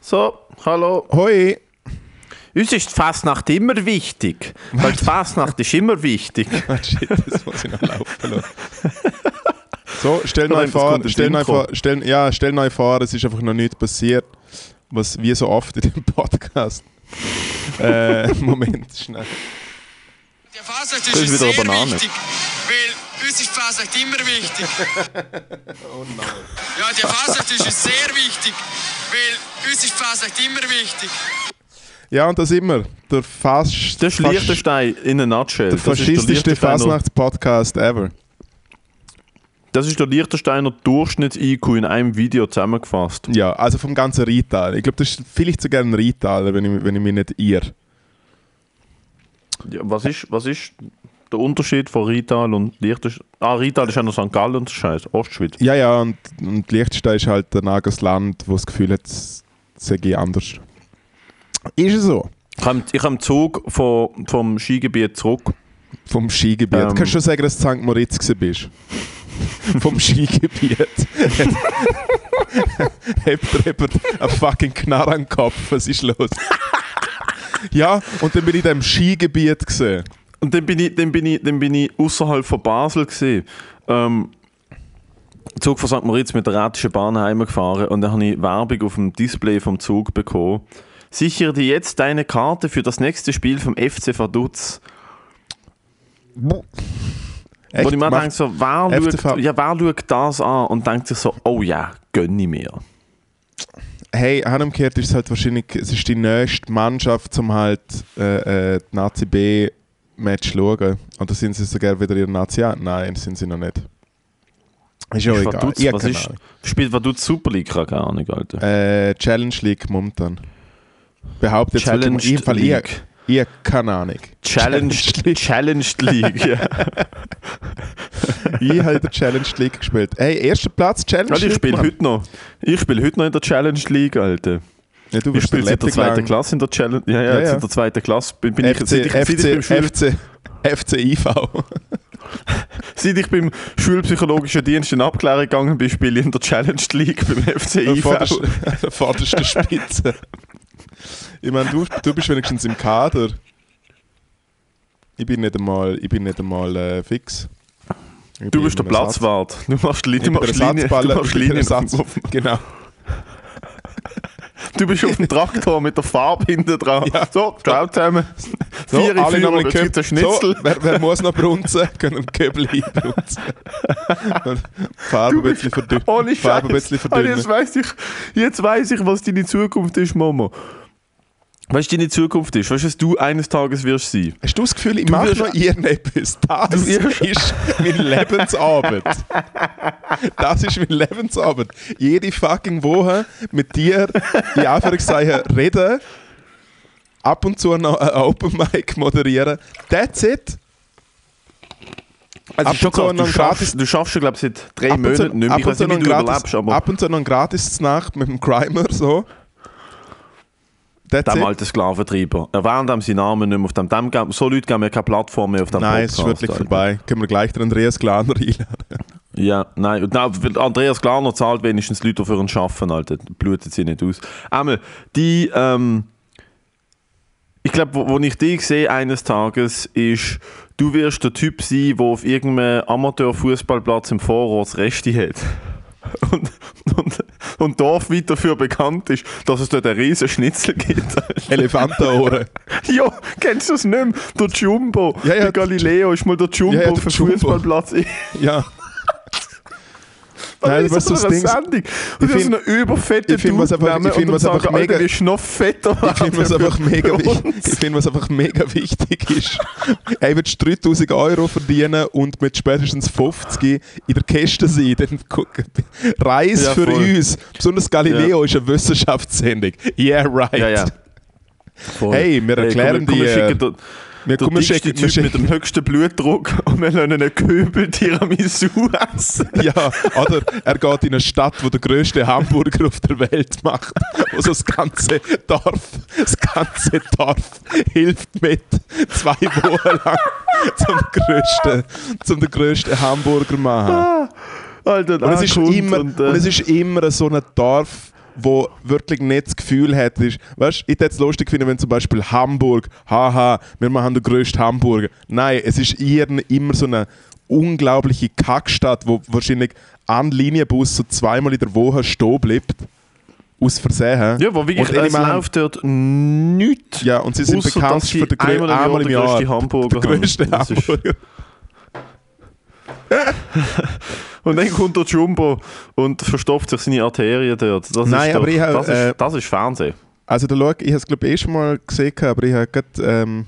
So, hallo. Hoi. Uns ist die Fasnacht immer wichtig. Weil die Fasnacht ist immer wichtig. Ah, shit, das muss ich noch laufen lassen. So, stell neu vor, stell neu Intro. vor, stell, ja, stell neu vor, es ist einfach noch nichts passiert, was wie so oft in dem Podcast. äh, Moment, schnell. Die Fasnacht Das ist, ist sehr eine Banane. wichtig, weil uns ist die Fasnacht immer wichtig. Oh nein. Ja, die Fasnacht ist uns sehr wichtig, weil uns ist die Fasnacht immer wichtig. Ja, und das immer. Der fast, Das ist Liechtenstein in a nutshell. der Das ist der faschistische Liechtensteiner- Fasnachts-Podcast ever. Das ist der Liechtensteiner Durchschnitts-IQ in einem Video zusammengefasst. Ja, also vom ganzen Rheintal. Ich glaube, das ist vielleicht sogar ein Rheintaler, wenn ich, wenn ich mich nicht irre. Ja, was, ist, was ist der Unterschied von Rital und Liechtenstein? Ah, Rital ist ja noch St. Gallen und Scheiß, Ostschweiz. Ja, ja, und, und Liechtenstein ist halt ein eigenes Land, wo das Gefühl hat, es sei eh anders. Ist es so? Ich habe im Zug von, vom Skigebiet zurück. Vom Skigebiet. Ähm. Kannst du schon sagen, dass du in St. Moritz bist? Vom Skigebiet. Habt ihr einen fucking Knarre am Kopf? Was ist los? ja, und dann bin ich in diesem Skigebiet gesehen. Und dann bin ich, dann bin ich, dann bin ich außerhalb von Basel gesehen. Ähm, Zug von St. Moritz mit der Rätischen Bahn heimgefahren und dann habe ich Werbung auf dem Display vom Zug bekommen. Sichere dir jetzt deine Karte für das nächste Spiel vom FC Vaduz. Wo ich mir denke, so, wer, schaut, ja, wer schaut das an und denkt sich so, oh ja, gönn ich mir. Hey, umgekehrt ist es halt wahrscheinlich, es ist die nächste Mannschaft, um halt äh, äh, die Nazi B Match schauen. Oder sind sie sogar wieder in der Nazi A? Nein, sind sie noch nicht. Ist ja egal. Vaduz, was keine ist, spielt Vaduz Super League? Keine Ahnung, Alter. Äh, Challenge League momentan. Behauptet jetzt Challenge wirklich, im Fall, ich, League. ich keine Ahnung. Challenged, Challenged League, ja. Ich habe in der Challenge League gespielt. Hey, erster Platz Challenge Also ich League. spiele heute noch. Ich spiele heute noch in der Challenge League, Alter. Ja, du Ich bist seit der zweiten. Klasse in der Challenge. Ja, ja, Ja, jetzt ja. in der zweiten Klasse bin, bin ich, FC, seit ich, seit ich beim FC, FC, FC IV. seit ich beim Schulpsychologischen Dienst in Abklärung gegangen bin, spiele ich in der Challenge League beim FC IV. Vorderst- Vorderste Spitze. Ich meine, du, du bist wenigstens im Kader. Ich bin nicht einmal, ich bin nicht einmal äh, fix. Ich Du bist der Platzwart. Du machst, Ich du der machst Linien. Du machst ich der dem- genau. Du bist auf dem Traktor mit der Farbe hinten dran. Ja. So, ciao zusammen. So, Vier alle Führer, nochmal jetzt gibt's ein So, Schnitzel. wer, wer muss noch brunzen? Können einen Köbel einbrunzen. Farbe ein bisschen verdünnen. Ohne Farbe ein bisschen Ah, Jetzt verdünnen. weiß ich, jetzt weiß ich, was deine Zukunft ist, Mama. Weißt du, deine Zukunft ist? Weißt du, was du eines Tages wirst sein? Hast du das Gefühl, ich mache noch irgendetwas? Das wirst- ist mein Lebensabend. Das ist mein Lebensabend. Jede fucking Woche mit dir, in Anführungszeichen, reden, ab und zu noch ein Open Mic moderieren. That's it. Also Ab schon und zu krass, noch du, ein schaffst, gratis- du schaffst schon, glaube ich, seit drei Monaten nicht mehr. Ich weiß nicht, wie du überlebst, aber ab und zu noch ein gratis Nacht mit dem Grimer so. That's dem it. alten Sklaventreiber. Haben seinen Namen nicht mehr auf dem. dem so Leute geben mir keine Plattform mehr auf dem Nein, es Podcast. ist wirklich Alter. vorbei. Können wir gleich den Andreas Glaner einladen. Ja, nein, und nein, Andreas Glarner zahlt wenigstens Leute, für ihn arbeiten, Alter. Blutet sie nicht aus. Einmal, die, ähm, ich glaube, wo, wo ich dich sehe eines Tages, ist, du wirst der Typ sein, der auf irgendeinem Amateurfußballplatz im Vorort das Resti hat. Und, und, und Dorf dafür bekannt ist, dass es dort einen riesen Schnitzel gibt. Elefantenohren. ja, kennst du es nicht mehr? Der Jumbo. Ja, ja, der Galileo ist mal der Jumbo Ja, ja, auf der dem Jumbo. Fußballplatz. ja. Nein, du, so das eine Sendung. Und ich ich so eine überfette ich find, was einfach- ich find, was einfach mega- Ich finde, was einfach mega wichtig, ich finde, was einfach mega wichtig ist. Ey, willst du 3000 Euro verdienen und mit spätestens 50 in der Kiste sein, dann Reis Ja, für uns. Besonders Galileo ist eine Wissenschaftssendung. Yeah, right. Ja, ja. Hey, wir erklären komm, komm, dir- schicken den- Wir, Der dickste schicken, Typ mit schicken, dem höchsten Blutdruck und wir lassen einen Köbel Tiramisu essen. ja, oder er geht in eine Stadt, wo der grösste Hamburger auf der Welt macht, wo so das ganze Dorf, das ganze Dorf hilft mit zwei Wochen lang zum grössten, zum den grössten Hamburger machen. Alter, Und es, ist immer, und, äh, und es ist immer so ein Dorf, wo wirklich nicht das Gefühl hat, ist, weißt du, ich hätte es lustig finden, wenn zum Beispiel Hamburg, haha, wir machen den grössten Hamburger. Nein, es ist eher immer so eine unglaubliche Kackstadt, wo wahrscheinlich ein Linienbus so zweimal in der Woche stehen bleibt. Aus Versehen. Ja, wo wirklich, Und es läuft dort nichts. Ja, und sie sind bekannt für den grö- einmal im Jahr einmal im den Jahr grössten Hamburger der ist- Hamburger. Und dann kommt der Jumbo und verstopft sich seine Arterien dort. Das Nein, ist aber doch, ich hab, das, ist, äh, das ist Fernsehen. Also da schau, ich habe es glaube ich eh schon mal gesehen, aber ich habe gerade ähm,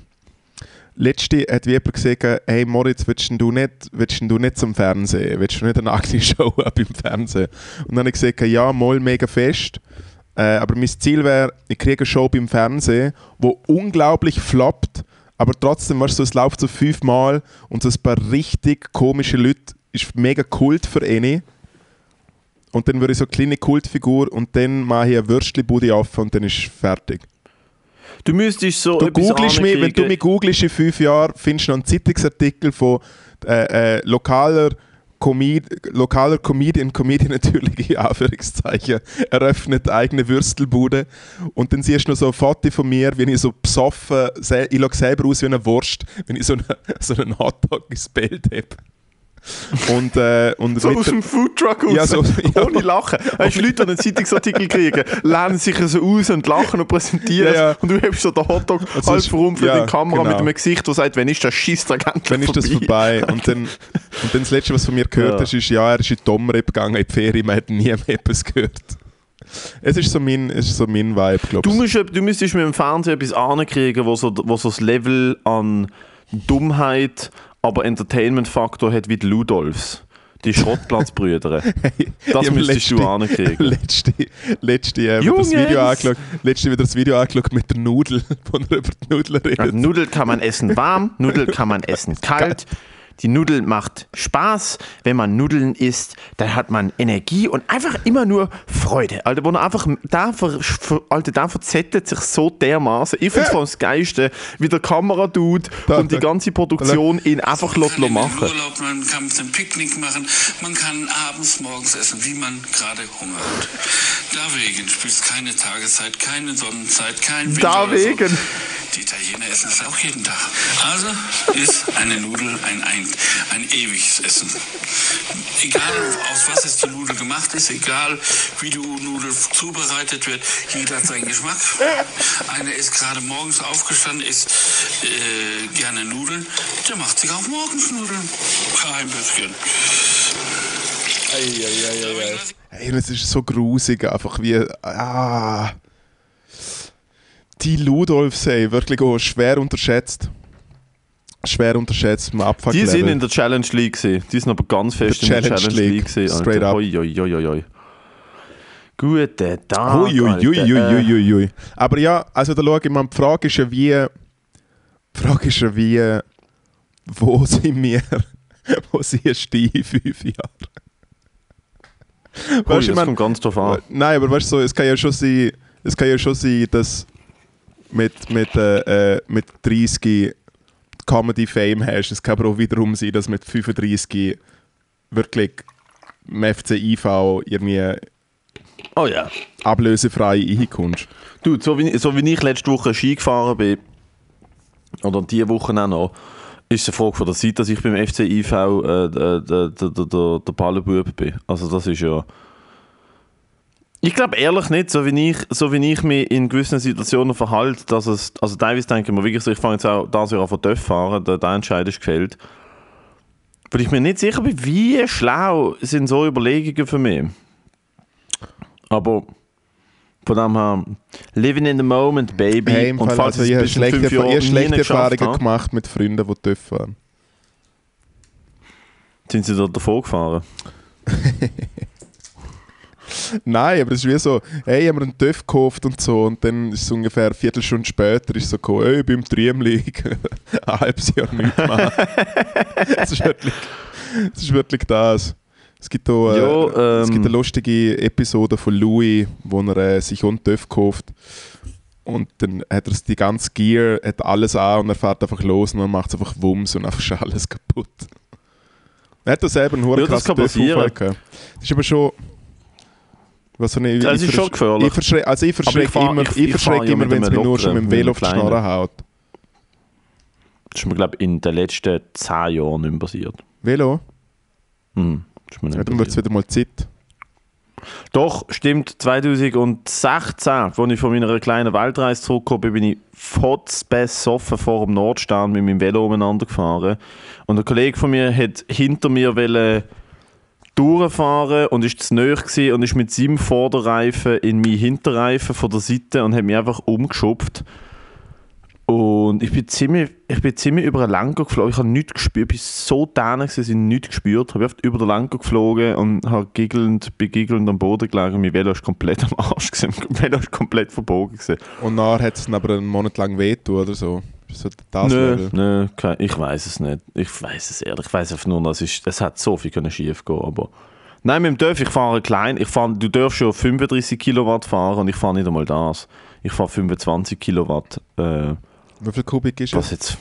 letzte hat wie jemand gesagt, hey Moritz, willst du nicht, willst du nicht zum Fernsehen? Willst du nicht eine eigene Show haben im Fernsehen? Und dann habe ich gesagt, ja, mal mega fest. Äh, aber mein Ziel wäre, ich kriege eine Show beim Fernsehen, wo unglaublich floppt, aber trotzdem, weißt du, es läuft so fünfmal und so ein paar richtig komische Leute ist mega Kult für eine. Und dann würde ich so eine kleine Kultfigur und dann mache ich eine Würstchenbude auf und dann ist fertig. Du müsstest so Du googelst mich, wenn du mich googelst in fünf Jahren, findest du noch einen Zeitungsartikel von äh, äh, lokaler, Comedi lokaler Comedian, Comedian natürlich in Anführungszeichen, eröffnet eigene Würstelbude und dann siehst du noch so ein Foto von mir, wie ich so besoffen, ich schaue selber aus wie eine Wurst, wenn ich so, eine, so einen Hotdog ins Bild habe. Und, äh, und So aus der- dem Foodtruck raus, Ja, so- ja. ohne Lachen. Weißt du, Leute, die einen Zeitungsartikel kriegen, lernen sich so aus und lachen und präsentieren Ja, ja. und du hast so den Hotdog Also halb es- verrumpelt ja, die Kamera genau. mit einem Gesicht, das sagt, wenn ist das Scheissdreck endlich dann ist das vorbei. Und dann, und dann das Letzte, was du von mir gehört hast, ist, ja, er ist in die Domrep gegangen, in die Ferien, man hat nie mehr etwas gehört. Es ist so mein, es ist so mein Vibe, glaube Du, ich. musst, du müsstest mit dem Fernsehen etwas ankriegen, wo so, wo so das Level an Dummheit, aber Entertainment-Faktor hat wie die Ludolfs. Die Schrottplatzbrüder. Das müsstest du ankriegen. Letzte, letzte äh, wieder das! Video angeschaut, letzte wieder das Video angeschaut mit der Nudel, wo er über die Nudel Ja, redet. Nudel kann man essen warm, Nudel kann man essen kalt. Die Nudel macht Spaß. Wenn man Nudeln isst, dann hat man Energie und einfach immer nur Freude. Alter, wo er einfach, da, ver, ver, Alter, da verzettelt sich so dermaßen. Ich finde es das Geilste, wie der Kameradude Da, und die da. ganze Produktion ihn einfach Man kann in den machen. Urlaub, man kann ein Picknick machen, man kann abends, morgens essen, wie man gerade Hunger hat. Deswegen spielt es keine Tageszeit, keine Sonnenzeit, kein Winter. oder so. Die Italiener essen es auch jeden Tag. Also ist eine Nudel ein, ein, ein ewiges Essen. Egal aus was jetzt die Nudel gemacht ist, egal wie die Nudel zubereitet wird, jeder hat seinen Geschmack. Einer ist gerade morgens aufgestanden, isst äh, gerne Nudeln, der macht sich auch morgens Nudeln. Kein bisschen. Hey, und es ist so grusig, einfach wie. Ah, die Ludolfs, ey, wirklich auch schwer unterschätzt. Schwer unterschätzt im Abfuck Die sind in der Challenge League gewesen. Die sind aber ganz fest Der in der Challenge League, League, gewesen. straight up. Hoi, hoi, hoi, hoi. Guten Tag, Ui, ui, ui, ui. Aber ja, also da schau ich mal, die Frage ist ja wie, die Frage ist ja wie, wo sind wir, wo dich in fünf Jahren? Ui, Weißt du, ich mein- kommt ganz drauf an. Nein, aber weißt du, so, es kann ja schon sein, es kann ja schon sein, dass mit, mit, äh, äh, mit 30 Comedy Fame hast. Es kann aber auch wiederum sein, dass mit 35 wirklich im FC IV irgendwie Oh ja. ablösefrei reinkommst. Du, so wie, so wie ich letzte Woche Ski gefahren bin, oder diese Woche auch noch, ist es eine Frage von der Zeit, dass ich beim FC IV äh, der, der, der, der, der Ballenbub bin. Also das ist ja... Ich glaube ehrlich nicht, so wie, ich, so wie ich mich in gewissen Situationen verhalte, dass es... Also teilweise denke ich mir wirklich so, ich fange jetzt auch das Jahr an von Dörf fahren, der, der Entscheid ist gefällt. Weil ich mir nicht sicher bin, wie schlau sind so Überlegungen für mich. Aber... Von dem her, living in the moment, baby. Hey, und Fall, falls also ich schlechte, nie schlechte Erfahrungen gemacht mit Freunden, die dürfen fahren. sind sie dort davor gefahren. Nein, aber es ist wie so, hey, haben wir einen TÜV gekauft und so und dann ist es ungefähr eine Viertelstunde später ist so gekommen, hey, beim Triemli ein halbes Jahr nicht machen. Es ist wirklich, es ist wirklich das. Es gibt, auch, äh, Ja, es ähm, gibt eine lustige Episode von Louis, wo er äh, sich einen TÜV kauft und dann hat er die ganze Gear, hat alles an und er fährt einfach los und dann macht es einfach Wumms und einfach ist alles kaputt. Er hat da selber einen hohen Ja, das krassen. Das ist aber schon... Was eine, Das ich ist schon gefährlich. Ich verschre also ich verschrecke fahr- immer, ich- ich, ich verschrecke fahr ja immer wenn es mir nur schon mit dem Velo auf die Schnarre haut. Das ist mir, glaube ich, in den letzten 10 Jahren nicht mehr passiert. Velo? Hm, das ist mir nicht Ja, dann wird es wieder mal Zeit. Doch, stimmt. 2016, als ich von meiner kleinen Weltreise zurückgekommen bin, bin ich besoffen vor dem Nordstern mit meinem Velo umeinander gefahren. Und ein Kollege von mir hat hinter mir wollte durchfahren und ist zu gewesen und ist mit seinem Vorderreifen in meinen Hinterreifen von der Seite und hat mich einfach umgeschupft. Und ich bin ziemlich, ich bin ziemlich über einen Lenker geflogen. Ich habe nichts gespürt. Ich bin so dänen, dass ich nichts gespürt habe. Ich bin über den Lenker geflogen und habe giggelnd, bin giggelnd am Boden gelegen. Mein Velo ist komplett am Arsch. Gewesen. Mein Velo ist komplett verbogen. Gewesen. Und nachher hat es aber einen Monat lang wehtun oder so. So das Nö, Level. nö, kein- ich weiß es nicht. Ich weiß es ehrlich. Ich weiß einfach nur, dass es, es hat so viel können schief gehen. Aber nein, mit dem Dörf, ich fahre klein. Ich fahre, du darfst schon 35 Kilowatt fahren und ich fahre nicht einmal das. Ich fahre 25 Kilowatt. Äh, Wie viel Kubik ist es? jetzt?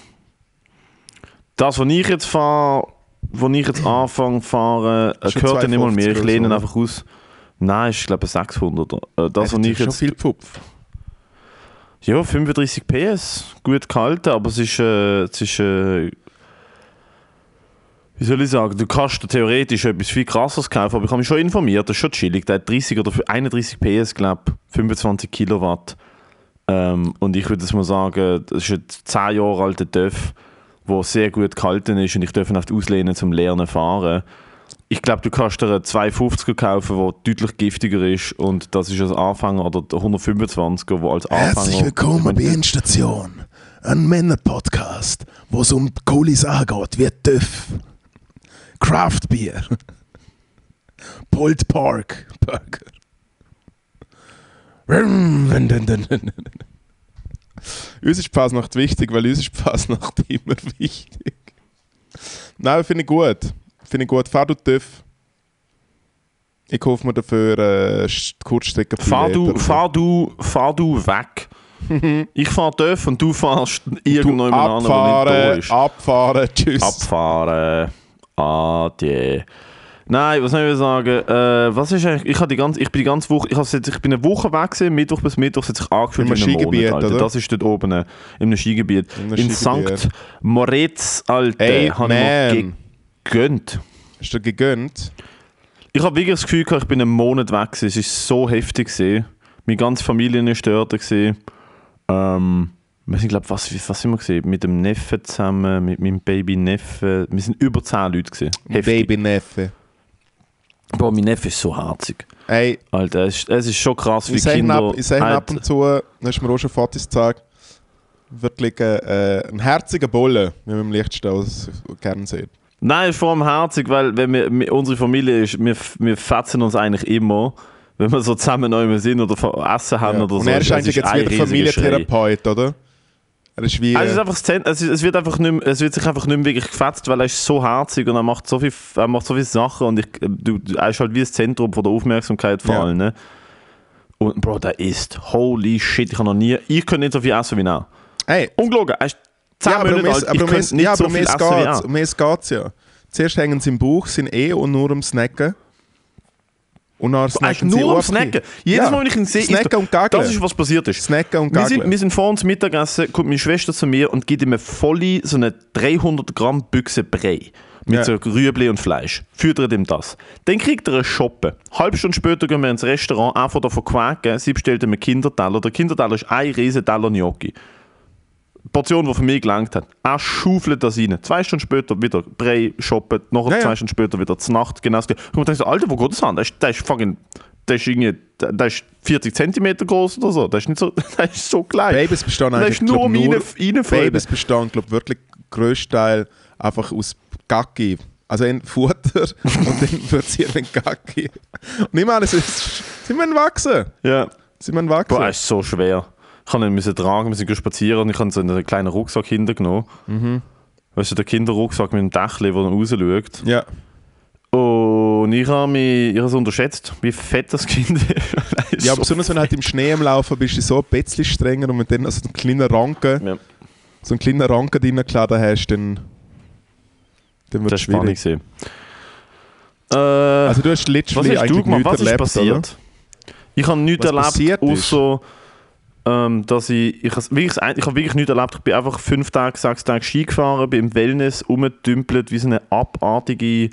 Das, was ich jetzt fahre, wo ich jetzt anfange zu fahren, äh, gehört ja nicht mal mehr. Ich 250 lehne oder einfach aus. Nein, ist glaube ich 600. Äh, Das, Das was ich ist schon jetzt... viel Pfupf. Ja, 35 PS, gut gehalten, aber es ist... Äh, es ist äh, wie soll ich sagen, du kannst theoretisch etwas viel krasseres kaufen, aber ich habe mich schon informiert, das ist schon chillig. Der hat 30 oder 31 PS, glaube 25 Kilowatt. Ähm, und ich würde jetzt mal sagen, das ist ein 10 Jahre alter TÜV, der sehr gut gehalten ist und ich darf ihn oft auslehnen zum Lernen fahren. Ich glaube, du kannst dir einen 250er kaufen, der deutlich giftiger ist und das ist als Anfänger oder der 125er, der als Anfänger... Herzlich willkommen meine, bei Endstation, ein Männer-Podcast, wo es um coole Sachen geht, wie TÜV, Craft Beer, Pulled Park Burger. Uns ist die Fasnacht wichtig, weil uns ist die Fasnacht immer wichtig. Nein, finde ich gut. Finde ich gut. Fahr du TÜV. Ich kaufe mir dafür äh, Sch- Kurzstrecke Fahr du, fahr du, fahr du weg. ich fahr TÜV und du fahrst irgendjemand anderen, der nicht da abfahren, ist. abfahren, tschüss. Abfahren. Adieu. Nein, was soll ich sagen? Äh, was ist eigentlich? Ich, die ganze, ich bin die ganze Woche, ich, jetzt, ich bin eine Woche weg gewesen, Mittwoch bis Mittwoch, hat sich angefühlt Im wie Skigebiet, Monat, Alter. Das ist dort oben äh, einem Skigebiet. In In Skigebiet. St. Moritz, Alter, habe ich. Gegönnt. Hast du gegönnt? Ich habe wirklich das Gefühl, gehabt, ich bin einen Monat weg. Gewesen. Es war so heftig. Gewesen. Meine ganze Familie war dort. Gewesen. Ähm, wir sind, glaube was, was sind wir gewesen? Mit dem Neffen zusammen, mit meinem Baby Neffen. Wir sind über 10 Leute. Gewesen. Heftig. Baby Neffe. Boah, mein Neffe ist so herzig. Ey, Alter, es ist, es ist schon krass, wie ich sage Kinder... ab, ich sag halt- ab und zu, hast du mir auch schon Fotos gezeigt, wirklich äh, ein herziger Bulle, wie man im Lichtstau aus- gerne sieht. Nein, ist vor allem herzig, weil wenn wir, wir, unsere Familie ist, wir, wir fetzen uns eigentlich immer, wenn wir so zusammen neu sind oder Essen haben Ja. oder so. Und er ist eigentlich jetzt wieder. Familientherapeut, oder? Er ist wie... Also es, ist äh, einfach es, wird einfach nicht mehr, es wird sich einfach nicht mehr wirklich gefetzt, weil er ist so herzig und er macht so viel, er macht so viele Sachen und ich, du, er ist halt wie das Zentrum von der Aufmerksamkeit vor Ja. allen. Ne? Und Bro, der isst. Holy shit, ich habe noch nie, ich könnte nicht so viel essen wie er. Ey, Ungelogen, er ist 10 ja, aber um Monate es, alt, aber ich könnte es, nicht ja, aber so viel es essen wie geht's, es geht's ja. Zuerst hängen sie im Bauch, sind eh und nur am Snacken. Und dann snacken nur am Snacken. Jedes Ja, Mal, wenn ich ihn sehe, Snacken ist und Gaggeln. das ist, was passiert ist. Snacken und Wir sind, Gaggeln. wir sind vor uns Mittagessen, kommt meine Schwester zu mir und gibt ihm eine volle, so eine 300 Gramm Büchse Brei. Mit Ja. so Rüebli und Fleisch. Füttert ihm das. Dann kriegt er einen Shoppen. Halbe Stunde später gehen wir ins Restaurant, einfach davon quäken. Sie bestellt ihm einen Kinderteller. Der Kinderteller ist ein riesen Teller Gnocchi. Portion, die für mich gelangt hat. Er schaufelt das rein. Zwei Stunden später wieder Brei shoppen, noch Ja, ja. zwei Stunden später wieder zur Nacht. Genau das. Und ich so, Alter, wo geht das an? Der ist, der ist fucking, der ist irgendwie, der ist 40 cm groß oder so. Der ist nicht so, der ist so klein. Babys bestehen der eigentlich ist nur glaub, nur, rein. Babys bestehen, glaube wirklich größtenteils einfach aus Gacki. Also ein Futter und dann wird sie ein Gacki. Und ich meine, es ist, sie müssen wachsen. Ja. Sie müssen wachsen. Boah, ist so schwer. Ich kann ihn müssen tragen, wir sind gehen spazieren und ich habe so einen kleinen Rucksack hintergenommen. Mhm. Weißt du, der Kinderrucksack mit dem Dächli, wo er rausschaut. ja. Und ich habe mich ich habe es unterschätzt, wie fett das Kind ist. Ist ja, aber so besonders wenn du halt im Schnee am Laufen bist, ist du so ein bisschen strenger und wenn du dann also einen kleinen Ranken, Ja, so einen kleinen Ranken reingeladen hast, dann, dann wird das es spannend. schwierig. gewesen. Äh, Also du hast was literally hast du eigentlich gemacht? nichts Was ist erlebt, passiert? Ich habe nichts Was erlebt, passiert ist? Ähm, dass ich, ich, wirklich, ich habe wirklich nichts erlebt. Ich bin einfach fünf Tage, sechs Tage Ski gefahren, bin im Wellness rumgedümpelt wie so eine abartige,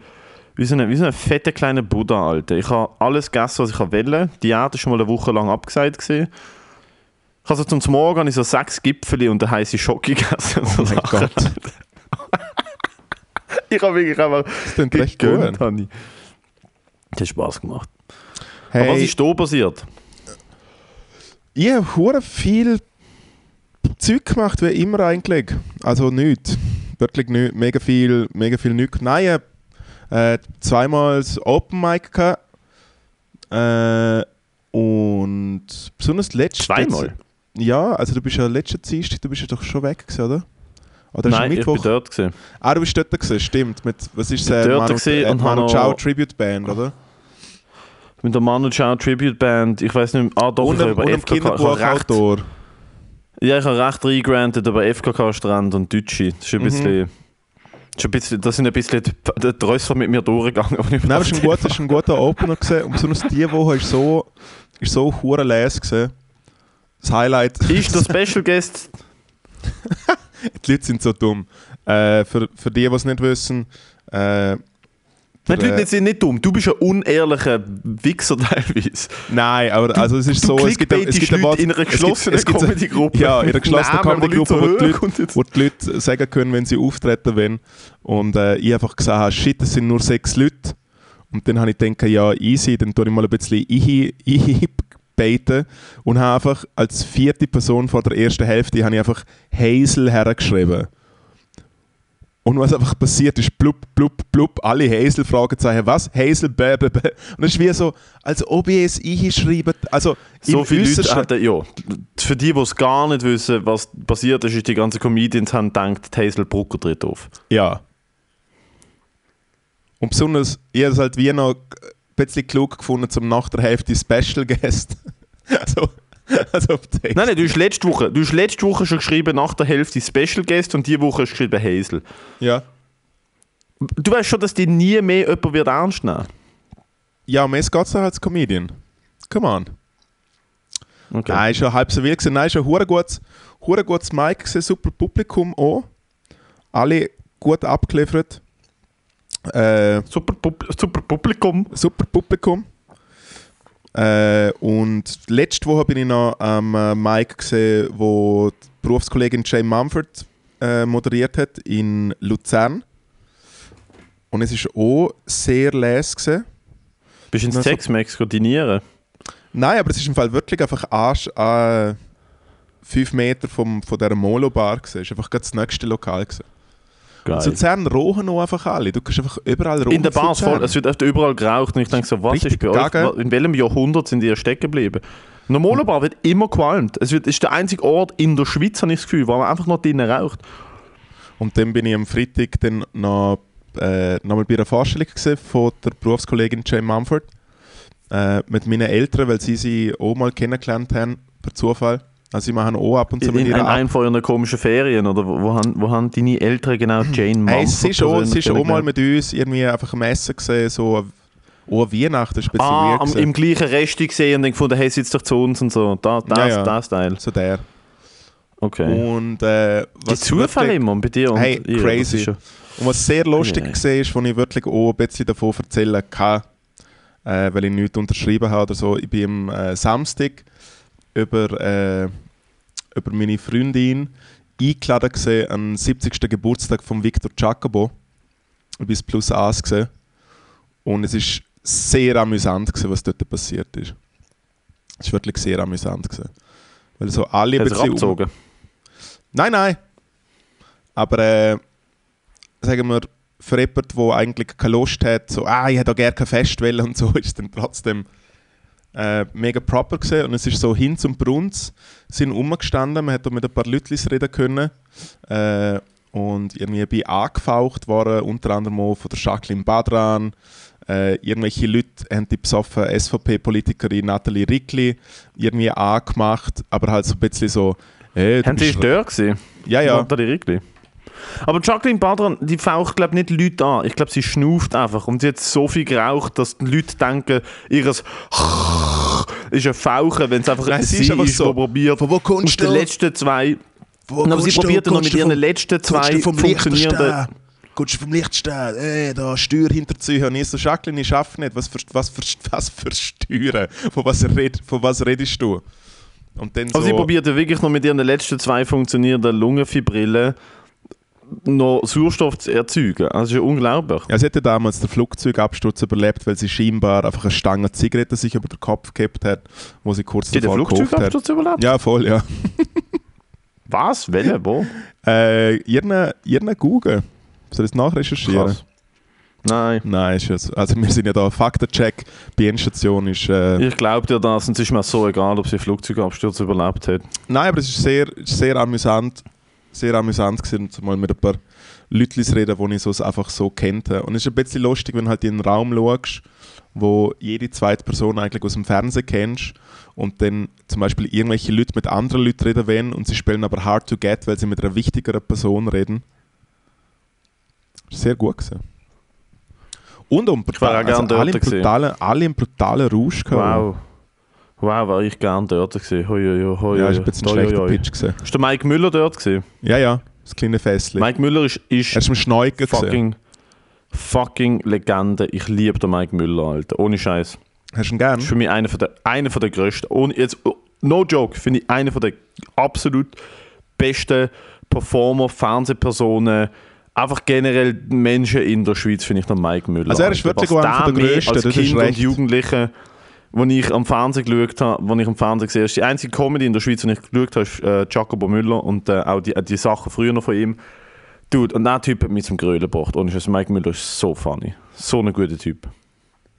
wie so eine, wie so eine fette kleine Buddha, Alter. Ich habe alles gegessen, was ich wollte. Die Diät ist schon mal eine Woche lang abgesagt gewesen. Ich habe so zum Morgen habe ich so sechs Gipfel und eine heiße Schocke gegessen. Oh mein. Gott. Ich habe wirklich einfach gegönnt. habe ich. Das hat Spaß gemacht. Aber was Hey, ist da passiert? Ich habe viel Zeug gemacht, wie immer eigentlich. Also nichts. Wirklich nichts. Mega viel, mega viel nichts. Nein, äh, zweimal das Open Mic gehabt. Äh, und besonders letztes Zweimal? Ja, also du bist ja letzte Dienstag, du bist ja doch schon weg gewesen, oder? Oder Nein, ich bin dort gewesen. Ah, du bist dort gewesen, stimmt. Mit, was ist es? Äh, Manu, äh, Manu noch- Tribute Band, oder? Mit der Manu Chao Tribute Band, ich weiß nicht ah doch, und ich habe über FKK, ich habe recht, ja, ich habe recht reingrantet über FKK-Strand und Deutsche. Das ist ein Mhm. bisschen, das, ist ein bisschen, das sind ein bisschen die, die Trösser mit mir durchgegangen. die ich Nein, aber es war ein, es war ein guter Opener gewesen. und besonders die Woche ist so, ist so hure les gewesen. Das Highlight. Ist der Special Guest, die Leute sind so dumm. Äh, für, für die, die es nicht wissen, äh, Nein, die Leute sind nicht dumm. Du bist ein unehrlicher Wichser teilweise. Nein, aber also es ist Du so, es gibt, ein- es gibt ein Wort, in einer geschlossenen Comedy-Gruppe. Ja, in einer geschlossenen Comedy-Gruppe, wo, die Leute, wo die Leute sagen können, wenn sie auftreten wollen. Und äh, ich einfach gesagt habe, shit, es sind nur sechs Leute. Und dann habe ich gedacht, ja, easy, dann tue ich mal ein bisschen einbaiten und habe einfach als vierte Person vor der ersten Hälfte habe ich einfach Hazel hergeschrieben. Und was einfach passiert ist, blub, blub, blub, alle Hazel Fragezeichen, was? Hazel, bäh, bäh, bäh. Und es ist wie so, als ob ich es einschreibe. Also, So viele Leute hatten, ja. Für die, die es gar nicht wissen, was passiert ist, ist die ganzen Comedians haben gedacht, Hazel Brucker tritt auf. Ja. Und besonders, ich habe es halt wie noch ein bisschen klug gefunden, zum nach der Hälfte Special Guest. also, also Nein, nein, du hast letzte Woche, du hast letzte Woche schon geschrieben, nach der Hälfte Special Guest und diese Woche hast du geschrieben Hazel. Ja. Du weißt schon, dass die nie mehr jemand wird ernst nehmen. Ja, um es geht es als Comedian. Come on. Okay. Nein, schon halb so wild gewesen. Nein, schon hure gutes, hure gutes Mic gewesen, super Publikum auch. Alle gut abgeliefert. Äh, Super, Pub super Publikum. super Publikum. Äh, und letzte Woche bin ich noch am äh, Mic gesehen, wo die Berufskollegin Jane Mumford äh, moderiert hat in Luzern. Und es ist auch sehr les gewesen. Bist du ins Also- Tex-Mex dinieren? Nein, aber es ist im Fall wirklich einfach Arsch an 5 Meter vom, von dieser Molo-Bar. Es ist einfach das nächste Lokal gewesen. Geil. In Luzern rochen auch einfach alle. Du kannst einfach überall rochen. in der Bar Luzern. voll, es wird öfter überall geraucht und ich denke so, was Richtig ist bei euch, gaga. in welchem Jahrhundert sind die stecken geblieben? In der Molobar wird immer gequalmt. Es wird, ist der einzige Ort in der Schweiz, habe ich das Gefühl, wo man einfach noch drinnen raucht. Und dann bin ich am Freitag dann noch, äh, noch mal bei einer Vorstellung von der Berufskollegin Jane Mumford. Äh, mit meinen Eltern, weil sie sie auch mal kennengelernt haben, per Zufall. Also sie machen auch ab und zu In, mit in einem von ihren komischen Ferien, oder wo, wo, haben, wo haben deine Eltern genau Jane Mumford Hey, sie ist auch, sie ist auch mal mit uns irgendwie einfach am Essen gesehen, so an Weihnachten, ist bisschen Ah, am, im gleichen Resti gesehen und dann gefunden, hey, sitzt doch zu uns und so. Da, das, Ja, ja. das Teil. So der. Okay. Und äh, Die was Zufälle wirklich- immer bei dir und Hey, ihr, crazy. schon- Und was sehr lustig Ja, ja. war, ist, wo ich wirklich auch ein bisschen davon erzählen kann, äh, weil ich nichts unterschrieben habe oder so. Ich bin am äh, Samstag über, äh, über meine Freundin eingeladen gesehen an den 70. Geburtstag von Victor Jacobo. Ich bin plus eins gesehen. Und es ist sehr amüsant gewesen, was dort passiert ist. Es ist wirklich sehr amüsant gewesen. Weil so alle Hat bisschen um- abgezogen. Nein, nein. Aber äh, sagen wir, für jemanden, der eigentlich keine Lust hat, so, ah, ich hätte auch gerne kein Fest und so, ist dann trotzdem äh, mega proper gesehen. Und es ist so hin zum Brunz, sind umgestanden, man hat mit ein paar Leuten reden können. Äh, und irgendwie bin angefaucht worden, unter anderem auch von der Jacqueline Badran. Äh, irgendwelche Leute haben die besoffen SVP-Politikerin Nathalie Rickli irgendwie angemacht, aber halt so ein bisschen so, hey, Haben bist- Stör gesehen? ja, ja. Nathalie Rickli. Aber Jacqueline Badran, die faucht glaube nicht Leute an. Ich glaube, sie schnauft einfach. Und sie hat so viel geraucht, dass die Leute denken, ihres ist ein Fauchen, wenn es einfach Nein, sie ist einfach ist, so. probiert. Von wo kommst den du? letzten zwei. Wo Aber sie probiert noch mit ihren vom- letzten zwei funktionierenden. Kommst du vom Lichtstein? Ey, da Steuer hinterziehen. Und ich so, Jacqueline, ich schaffe nicht. Was für, was für, was für Steuern? Von was, red, von was redest du? Und dann so... Also sie probiert wirklich noch mit ihren letzten zwei funktionierenden Lungenfibrillen noch Sauerstoff zu erzeugen. Also das ist ja unglaublich. Ja, sie hatte damals den Flugzeugabsturz überlebt, weil sie scheinbar einfach eine Stange Zigaretten sich über den Kopf gehabt hat, wo sie kurz den davor hat. Flugzeugabsturz überlebt? Ja, voll, ja. Was? Welche? Wo? Äh, ihren, ihren Google. Soll ich es nachrecherchieren? Krass. Nein. Nein, ist es. Also wir sind ja da, Faktencheck, die Endstation ist... Äh, Ich glaube dir das und es ist mir so egal, ob sie einen Flugzeugabsturz überlebt hat. Nein, aber es ist sehr, ist sehr amüsant, sehr amüsant gewesen, mal mit ein paar Leuten zu reden, die ich so einfach so kannte. Und es ist ein bisschen lustig, wenn du halt in einen Raum schaust, wo jede zweite Person eigentlich aus dem Fernsehen kennst und dann zum Beispiel irgendwelche Leute mit anderen Leuten reden wollen und sie spielen aber hard to get, weil sie mit einer wichtigeren Person reden. Sehr gut gewesen. Und um auch also alle, im brutalen, alle im brutalen Rausch gehabt. Wow. Wow, war ich gern dort gewesen. Hoi, hoi, hoi, Ja, ist ein bisschen ein schlechter. Pitch gewesen. Ist der Mike Müller dort gewesen? Ja, ja, das kleine Fässchen. Mike Müller ist, ist Er ist im Schneuken gewesen. fucking, fucking Legende. Ich liebe den Mike Müller, Alter. Ohne Scheiß. Hast du ihn gern? ist für mich einer von der, einer von der größten. Ohne, jetzt, no joke, finde ich einer von der absolut besten Performer, Fernsehpersonen, einfach generell Menschen in der Schweiz, finde ich der Mike Müller. Also er ist wirklich einer der der Größten, Als Kind und. Jugendliche, wo ich am Fernsehen geschaut habe, wo ich am Fernsehen gesehen habe, die einzige Comedy in der Schweiz, die ich geschaut habe, ist äh, Jacobo Müller und äh, auch die, die Sachen früher noch von ihm. Dude, und der Typ hat mich zum Grölen gebracht. Und Mike Müller ist so funny. So ein guter Typ.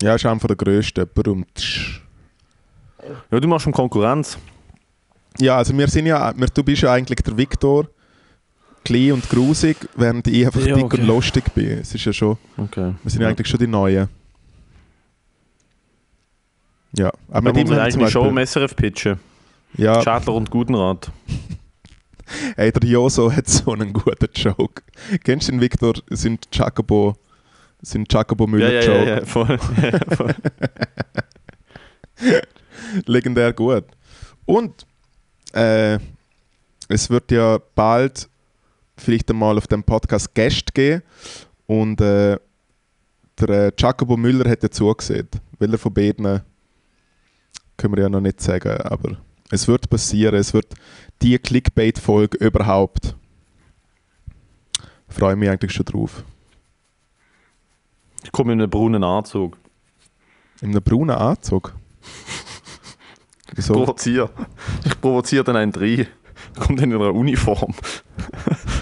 Ja, ist einer der grössten. Berühmt. Ja, du machst schon Konkurrenz. Ja, also wir sind ja, wir, du bist ja eigentlich der Viktor, klein und grusig, während ich einfach Ja, dick okay. und lustig bin. Es ist ja schon, Okay. wir sind ja eigentlich schon die Neuen. Ja, aber haben wir zum eigentlich schon Beispiel, im SRF pitchen. ja, Schadler und Gutenrat. ey, der Joso hat so einen guten Joke. Kennst du den Viktor, sind Jacobo, sind Jacobo Müller Ja, ja, Joke? ja, ja, voll. Ja, voll. legendär gut. Und äh, es wird ja bald vielleicht einmal auf dem Podcast Gäste geben und äh, der äh, Jacobo Müller hat ja zugesehen. Welcher von beiden können wir ja noch nicht sagen, aber es wird passieren, es wird die Clickbait-Folge überhaupt. Freue mich eigentlich schon drauf. Ich komme in einen braunen Anzug. In einem braunen Anzug. Wieso? Provoziere. Ich provoziere dann einen rein. Kommt dann in einer Uniform.